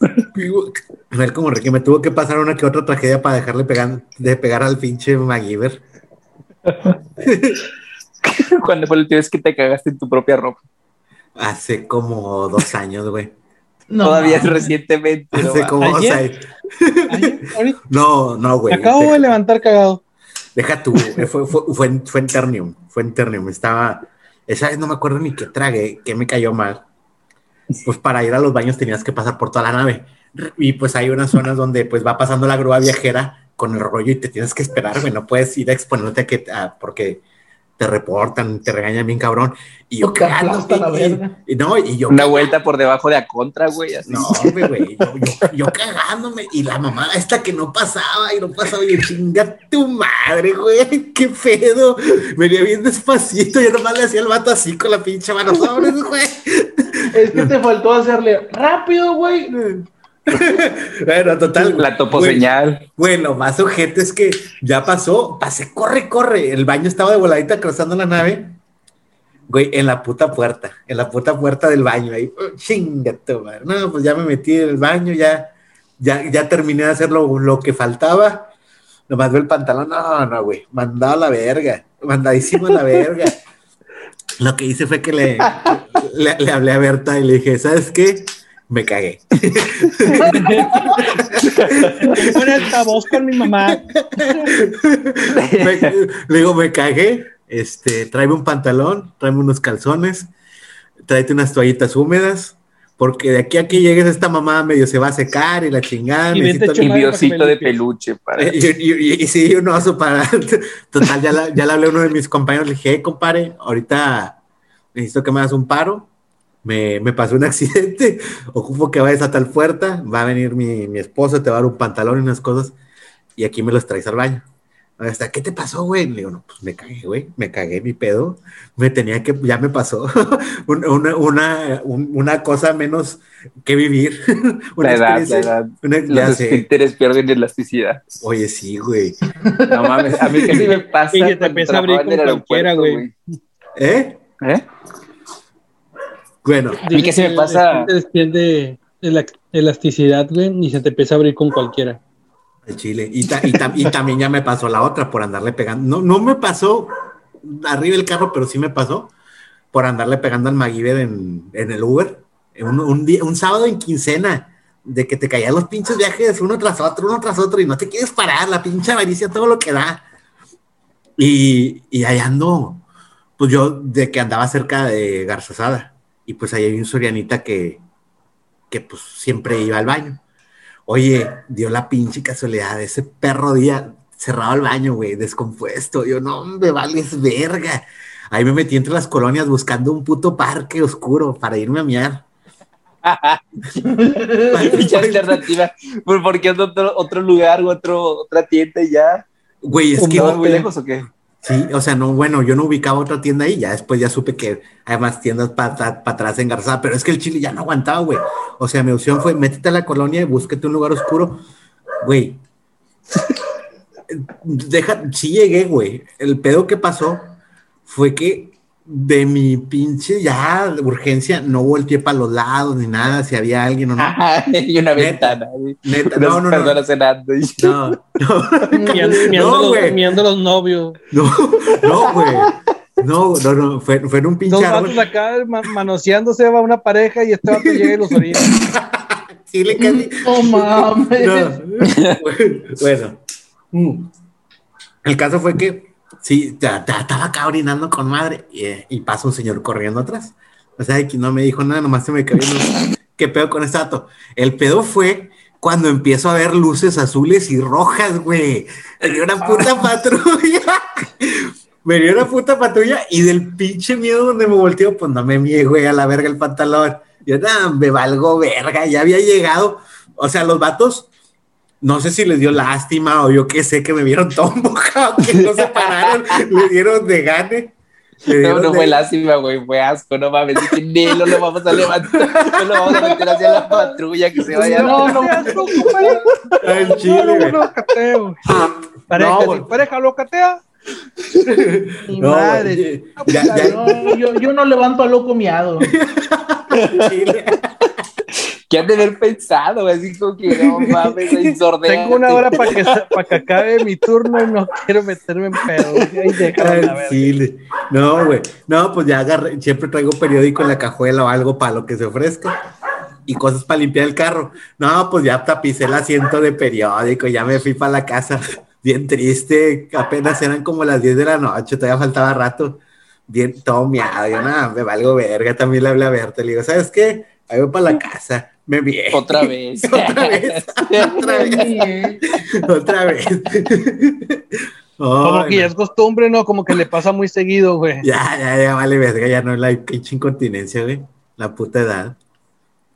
A ver, como que me tuvo que pasar una que otra tragedia para dejarle pegar, de pegar al pinche MacGyver. ¿Cuándo fue el última vez que te cagaste en tu propia ropa? Hace como dos años, güey. Todavía es recientemente. Hace como dos años. no, no, güey. Acabo de levantar cagado. Deja tú, fue, fue, fue, en, fue en Ternium. Fue en Ternium. Estaba. Esa vez no me acuerdo ni qué tragué, que me cayó mal pues para ir a los baños tenías que pasar por toda la nave. Y pues hay unas zonas donde pues va pasando la grúa viajera con el rollo y te tienes que esperar, güey, no puedes ir a exponerte a que, porque te reportan, te regañan bien cabrón. Y yo cagando. Y, no, y yo Una vuelta por debajo de la contra, güey. No, güey, yo, yo, yo, cagándome. Y la mamá esta que no pasaba y no pasaba. Y chinga tu madre, güey. Qué pedo. Venía bien despacito. Yo nomás le hacía el vato así con la pinche mano. güey. Es que te faltó hacerle rápido, güey. bueno, total. La topo señal. Bueno, más ojete es que ya pasó, pasé, corre, corre. El baño estaba de voladita cruzando la nave. Güey, en la puta puerta, en la puta puerta del baño. Ahí, oh, chingato, No, pues ya me metí en el baño, ya, ya, ya terminé de hacer lo, que faltaba. Nomás veo el pantalón. No, no, güey. Mandado a la verga. Mandadísimo a la verga. Lo que hice fue que le, le, le hablé a Berta y le dije, ¿sabes qué? me cagué. Voz con mi mamá. le digo, me cagué. Este, tráeme un pantalón, tráeme unos calzones, tráete unas toallitas húmedas, porque de aquí a que llegues esta mamá medio se va a secar y la chingada. Y biosito de peluche para. Y, sí, un oso para. Total, ya, la, ya le hablé a uno de mis compañeros, le dije, hey, compadre, ahorita necesito que me hagas un paro me, me, pasó un accidente, ocupo que vayas a tal puerta, va a venir mi, mi esposa, te va a dar un pantalón y unas cosas, y aquí me los traes al baño. Hasta, ¿qué te pasó, güey? Le digo, no, pues me cagué, güey, me cagué mi pedo, me tenía que, ya me pasó, una, una, una, cosa menos que vivir. una la edad, la edad. Los esfínteres pierden elasticidad. Oye, sí, güey. No mames, a mí que sí me pasa. Y que te empieza a abrir con cualquiera, güey. ¿Eh? ¿Eh? Bueno, a mí que se me pasa. Te la elasticidad, güey, y se te empieza a abrir con cualquiera. El chile. Y, también ya me pasó la otra por andarle pegando. No, no me pasó arriba del carro, pero sí me pasó por andarle pegando al MacGyver en, en el Uber. Un, un, día, un sábado en quincena, de que te caían los pinches viajes uno tras otro, uno tras otro, y no te quieres parar, la pinche avaricia, todo lo que da. Y, y ahí ando, pues yo de que andaba cerca de Garzazada y pues ahí hay un sorianita que, que pues siempre iba al baño. Oye, dio la pinche casualidad, ese perro día cerrado el baño, güey, descompuesto. Yo, no, me vales verga. Ahí me metí entre las colonias buscando un puto parque oscuro para irme a miar. Pinche alternativa. ¿Por qué otro, otro lugar o otro, otra tienda y ya? Güey, es que. ¿Muy lejos o qué? Sí, o sea, no, bueno, yo no ubicaba otra tienda ahí, ya después ya supe que hay más tiendas para atrás en Garzada, pero es que el chile ya no aguantaba, güey. O sea, mi opción fue, métete a la colonia y búsquete un lugar oscuro. Güey, deja, sí llegué, güey. El pedo que pasó fue que de mi pinche ya urgencia, no volteé para los lados ni nada, si había alguien o no. y una ventana. Neta, no, no, no. No, no. no, güey. Miando los novios. No, no, güey. No, no, no, fue, fue en un pinche Dos vatos acá manoseándose va una pareja y este vato llega y los orina. sí, le casi. No mames. Bueno. Mm. El caso fue que Sí, estaba acá orinando con madre y, pasa un señor corriendo atrás. O sea, que no me dijo nada, nomás se me cayó. ¿Qué pedo con este dato? El pedo fue cuando empiezo a ver luces azules y rojas, güey. Venía una puta patrulla. Venía una puta patrulla y del pinche miedo donde me volteo, pues no me mie, güey, a la verga el pantalón. Yo, nada, me valgo verga, ya había llegado. O sea, los vatos no sé si les dio lástima o yo qué sé, que me vieron todo mojado, que no se pararon, le dieron de gane. No, no fue lástima, güey, fue asco, no mames, que ni lo, lo vamos a levantar, no lo vamos a meter hacia la patrulla que se vaya. No, no, no, El chile, no, cateo. Pareja, no, pareja lo catea. Mi no, madre. Ya, ya. No, yo, yo no levanto a loco miado. Chile. ¿Qué han de haber pensado? Así como que no mames, Tengo una hora para que, para que acabe mi turno y no quiero meterme en pedo. Chile. No, güey. No, pues ya agarré, siempre traigo periódico en la cajuela o algo para lo que se ofrezca. Y cosas para limpiar el carro. No, pues ya tapicé el asiento de periódico, ya me fui para la casa. Bien triste, apenas eran como las 10 de la noche, todavía faltaba rato. Bien, todo miado. Yo, nada, me valgo verga. También le hablé a Berta. Le digo, ¿sabes qué? Ahí voy para la casa me vi. Otra vez. Otra vez. Otra vez. Otra vez. como que ya es costumbre, ¿no? Como que le pasa muy seguido, güey. Ya, ya, ya, vale, verga, ya no es la pinche incontinencia, güey. La puta edad.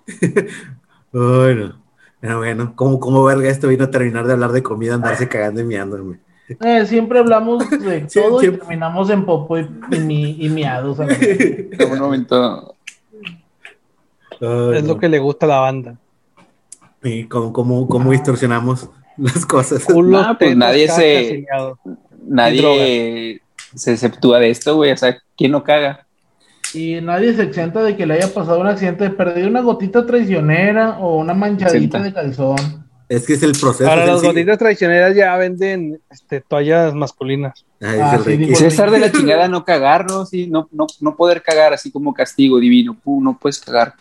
bueno, pero bueno, ¿cómo, cómo verga esto vino a terminar de hablar de comida, andarse cagando y miando, güey? Eh, siempre hablamos de todo y terminamos en popo y, y, miados. En un momento. Es lo que le gusta a la banda. ¿Y cómo, cómo, cómo distorsionamos las cosas? No, pues nadie se. Nadie se exceptúa de esto, güey. O sea, ¿quién no caga? Y nadie se exenta de que le haya pasado un accidente de perder una gotita traicionera o una manchadita de calzón. Es que es el proceso. Para las gotitas traicioneras ya venden este, toallas masculinas. Ah, y César de la chingada no cagarnos y no, no, no poder cagar así como castigo divino. no puedes cagar.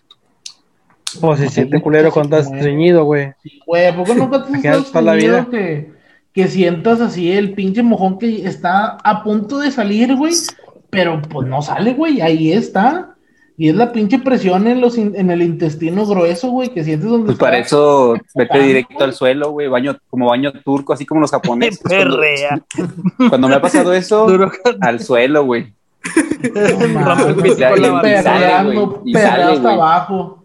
Pues se siente culero cuando estás estreñido, güey. güey, ¿por qué nunca te has estreñido que, que sientas así el pinche mojón que está a punto de salir, güey? Pero pues no sale, güey, ahí está. Y es la pinche presión en, los en el intestino grueso, güey, que sientes donde. Pues para eso vete directo al suelo, güey, baño, como baño turco, así como los japoneses. Perrea. Cuando, me ha pasado eso, al suelo, güey. y sale, hasta abajo.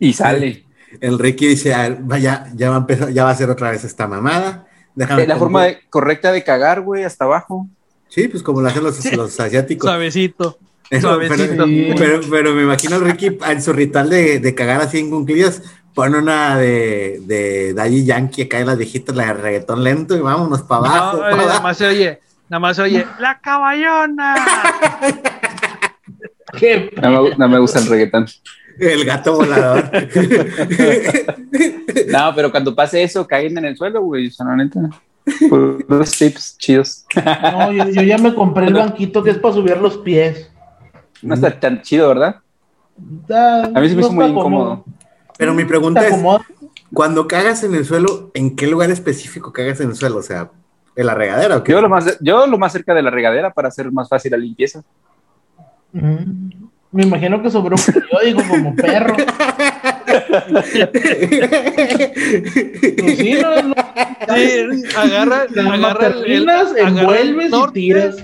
Y sale. El Ricky dice, ah, vaya, ya va a empezar, ya va a ser otra vez esta mamada. Déjame la forma correcta de cagar, güey, hasta abajo. Sí, pues como lo hacen los, los asiáticos. Suavecito. Pero, pero, me imagino al Ricky en su ritual de, de cagar así en cumplillas, pone una de, de Daddy Yankee en las viejitas, la de reggaetón lento y vámonos para abajo. No, nada más se oye, nada más se oye, ¡la caballona! no, me, no me gusta el reggaetón. El gato volador. no, pero cuando pase eso, caen en el suelo, güey. O sea, no, neta. Los tips chidos. No, yo, yo, ya me compré el banquito que es para subir los pies. No está tan chido, ¿verdad? a mí se me hizo muy incómodo. Pero mi pregunta es, cuando cagas en el suelo, ¿en qué lugar específico cagas en el suelo? O sea, ¿en la regadera o qué? Yo lo más, yo lo más cerca de la regadera para hacer más fácil la limpieza. Mm, me imagino que sobre un periódico como perro. pues sí, no, agarra, agarra el, envuelves y tiras.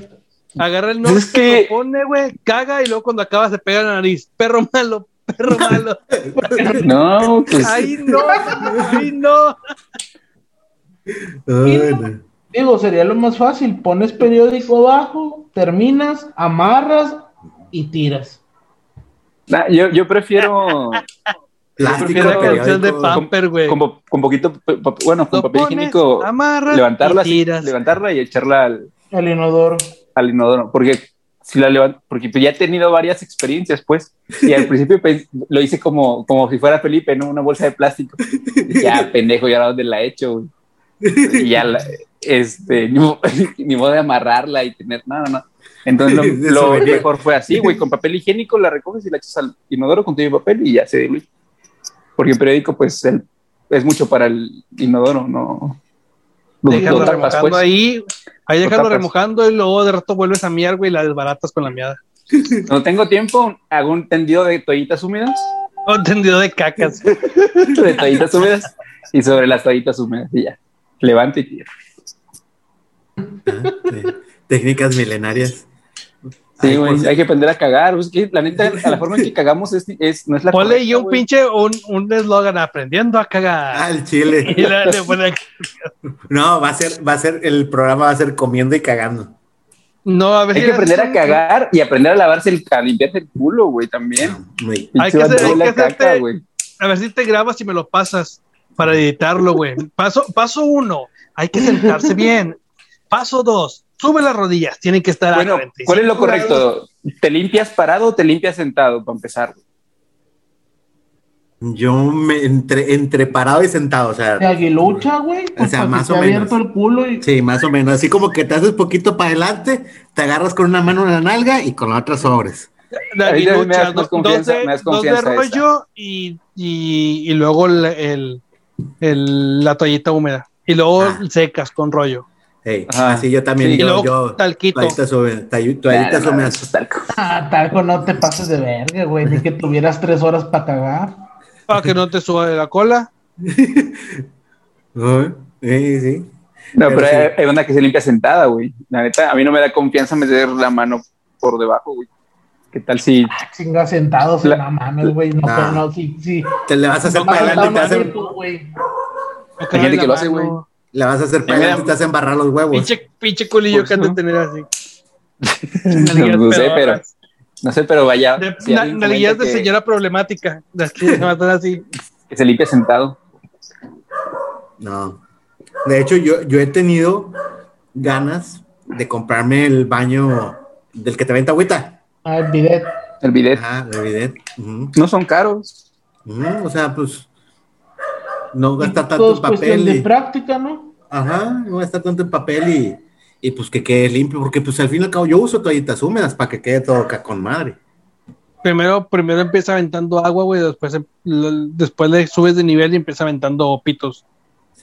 Agarra el nombre, que... lo pone, güey, caga y luego cuando acaba se pega la nariz. Perro malo, perro malo. no, pues. Ahí no, ahí no. Digo, sería lo más fácil. Pones periódico abajo, terminas, amarras y tiras. Yo, yo prefiero. Plástico, la canción de Pamper, güey. Con, con, poquito, bueno, con papel higiénico, levantarla, y levantarla y echarla al, al inodoro al inodoro, porque si la levanto, porque ya he tenido varias experiencias, pues, y al principio pues, lo hice como, como si fuera Felipe, ¿no? Una bolsa de plástico. Y ya, pendejo, ya dónde la he hecho, Y ya, este, ni, modo de amarrarla y tener, no, no, no. Entonces lo, mejor fue así, güey, con papel higiénico la recoges y la echas al inodoro con tu papel y ya se diluye. Porque el periódico, pues, es mucho para el inodoro, no. Déjalo remojando pues. ahí, ahí déjalo remojando y luego de rato vuelves a miar, güey, y la desbaratas con la miada. No tengo tiempo, hago un tendido de toallitas húmedas. Un tendido de cacas. de toallitas húmedas y sobre las toallitas húmedas y ya. Levante y tira. Ah, técnicas milenarias. Sí, güey, hay que aprender a cagar. la neta, la forma en que cagamos es, es no es la Ponle y un pinche, un eslogan, aprendiendo a cagar. Al chile. no, va a ser, va a ser, el programa va a ser comiendo y cagando. No, a ver. Hay que aprender a cagar y aprender a lavarse el, a limpiarse el culo, güey, también. hay que, hacer, hay que caca, A ver si te grabas y me lo pasas para editarlo, güey. Paso, paso uno, hay que sentarse bien. Paso dos, sube las rodillas, tienen que estar bueno, ¿Cuál es lo correcto? ¿Te limpias parado o te limpias sentado para empezar? Yo me entre, entre parado y sentado, o sea. De aguilucha, güey. O sea, más o menos. el culo y... Sí, más o menos. Así como que te haces poquito para adelante, te agarras con una mano en la nalga y con la otra sobres. De aguilucha, dos, de, rollo y, y, luego el, el, la toallita húmeda. Y luego ah. secas con rollo. Hey, así yo también. Sí, yo, yo, talquito. Toallitas húmedas. Talco. Ah, talco, no te pases de verga, güey. Ni que tuvieras tres horas para cagar. Para que no te suba de la cola. sí, sí. No, pero, hay, una que se limpia sentada, güey. La neta, a mí no me da confianza meter la mano por debajo, güey. ¿Qué tal si. Ah, chinga sentados la... no mames, güey. No, no. no, sí, sí. Te le vas a hacer para adelante y te gente que lo hace, güey. Le vas a hacer para adelante y te hacen barrar los huevos. Pinche, pinche culillo que han de tener así. no, sé, pero. No sé, pero vaya. De, si de señora problemática. que así. Que se limpia sentado. No. De hecho, yo, yo he tenido ganas de comprarme el baño del que te venta agüita. Ah, el bidet. El bidet. Ajá, el bidet. No son caros. o sea, pues no gasta tanto en papel. de práctica, ¿no? Ajá, no gasta tanto en papel y, y, pues que quede limpio, porque pues al fin y al cabo yo uso toallitas húmedas para que quede todo acá con madre. Primero, primero empieza aventando agua, güey, después, em, después le subes de nivel y empieza aventando pitos.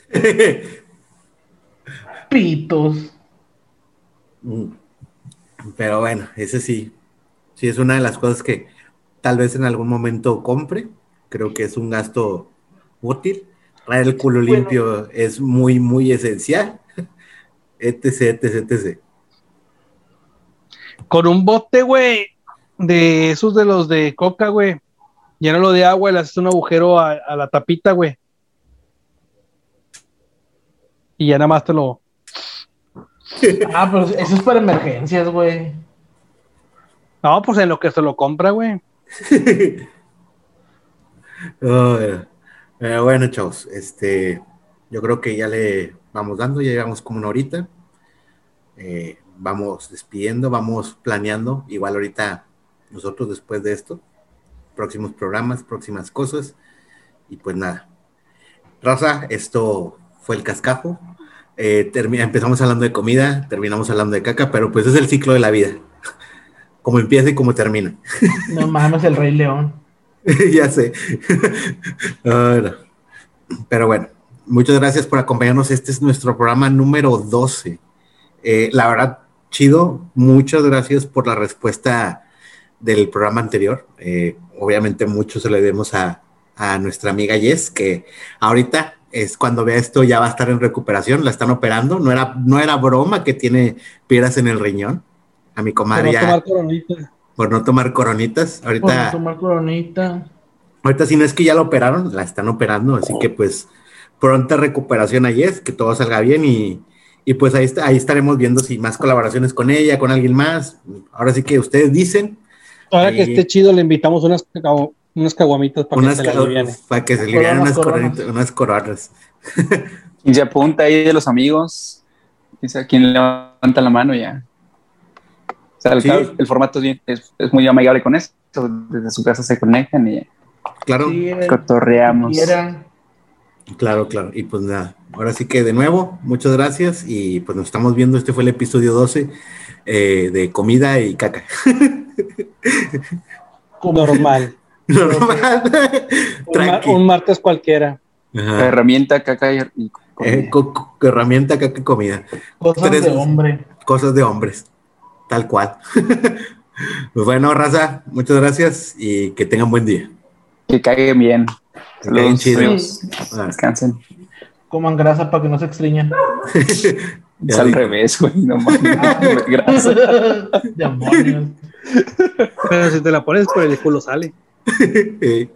pitos. Mm. Pero bueno, ese sí, sí es una de las cosas que tal vez en algún momento compre. Creo que es un gasto útil. Traer el culo limpio es muy, muy esencial. etc, etc, etc. Con un bote, güey, de esos de los de coca, güey, llénalo de agua y le haces un agujero a, a la tapita, güey. Y ya nada más te lo, Ah, pero eso es para emergencias, güey. No, pues en lo que se lo compra, güey. bueno, chavos, este, yo creo que ya le vamos dando, ya llegamos como una horita. Eh, vamos despidiendo, vamos planeando, igual ahorita nosotros después de esto, próximos programas, próximas cosas, y pues nada. Raza, esto fue el cascajo. Eh, empezamos hablando de comida, terminamos hablando de caca, pero pues es el ciclo de la vida. Como empieza y como termina. No mames, el Rey León. ya sé. Pero bueno, muchas gracias por acompañarnos. Este es nuestro programa número 12. Eh, la verdad, chido. Muchas gracias por la respuesta del programa anterior. Eh, obviamente, mucho se le debemos a, a nuestra amiga Jess, que ahorita es cuando vea esto ya va a estar en recuperación, la están operando, no era, no era broma que tiene piedras en el riñón. A mi comadre tomar. Por no tomar coronitas. Ahorita. Por no tomar coronita. Ahorita si no es que ya la operaron, la están operando, así que pues pronta recuperación a Yes, que todo salga bien y, y pues ahí, ahí estaremos viendo si más colaboraciones con ella, con alguien más. Ahora sí que ustedes dicen. Ahora que esté chido, le invitamos unas unas caguamitas para que se Para que se le unas, unas coronas. y se apunta ahí de los amigos. Dice a quien levanta la mano ya. Sea, el, formato es, es, es, muy amigable con eso. Desde su casa se conectan y claro. cotorreamos. Claro, claro. Y pues nada, ahora sí que de nuevo, muchas gracias y pues nos estamos viendo. Este fue el episodio 12 eh, de comida y caca. Normal. un, martes cualquiera. Herramienta, caca y, eh, herramienta, caca y comida. Cosas de hombre. Cosas de hombres. Tal cual. pues bueno, raza, muchas gracias y que tengan buen día. Que caigan bien. Que caigan chidos. Descansen. Coman grasa para que no se extrañen. es al revés, güey. No grasa. Demonios. Pero si te la pones por el culo sale. hey.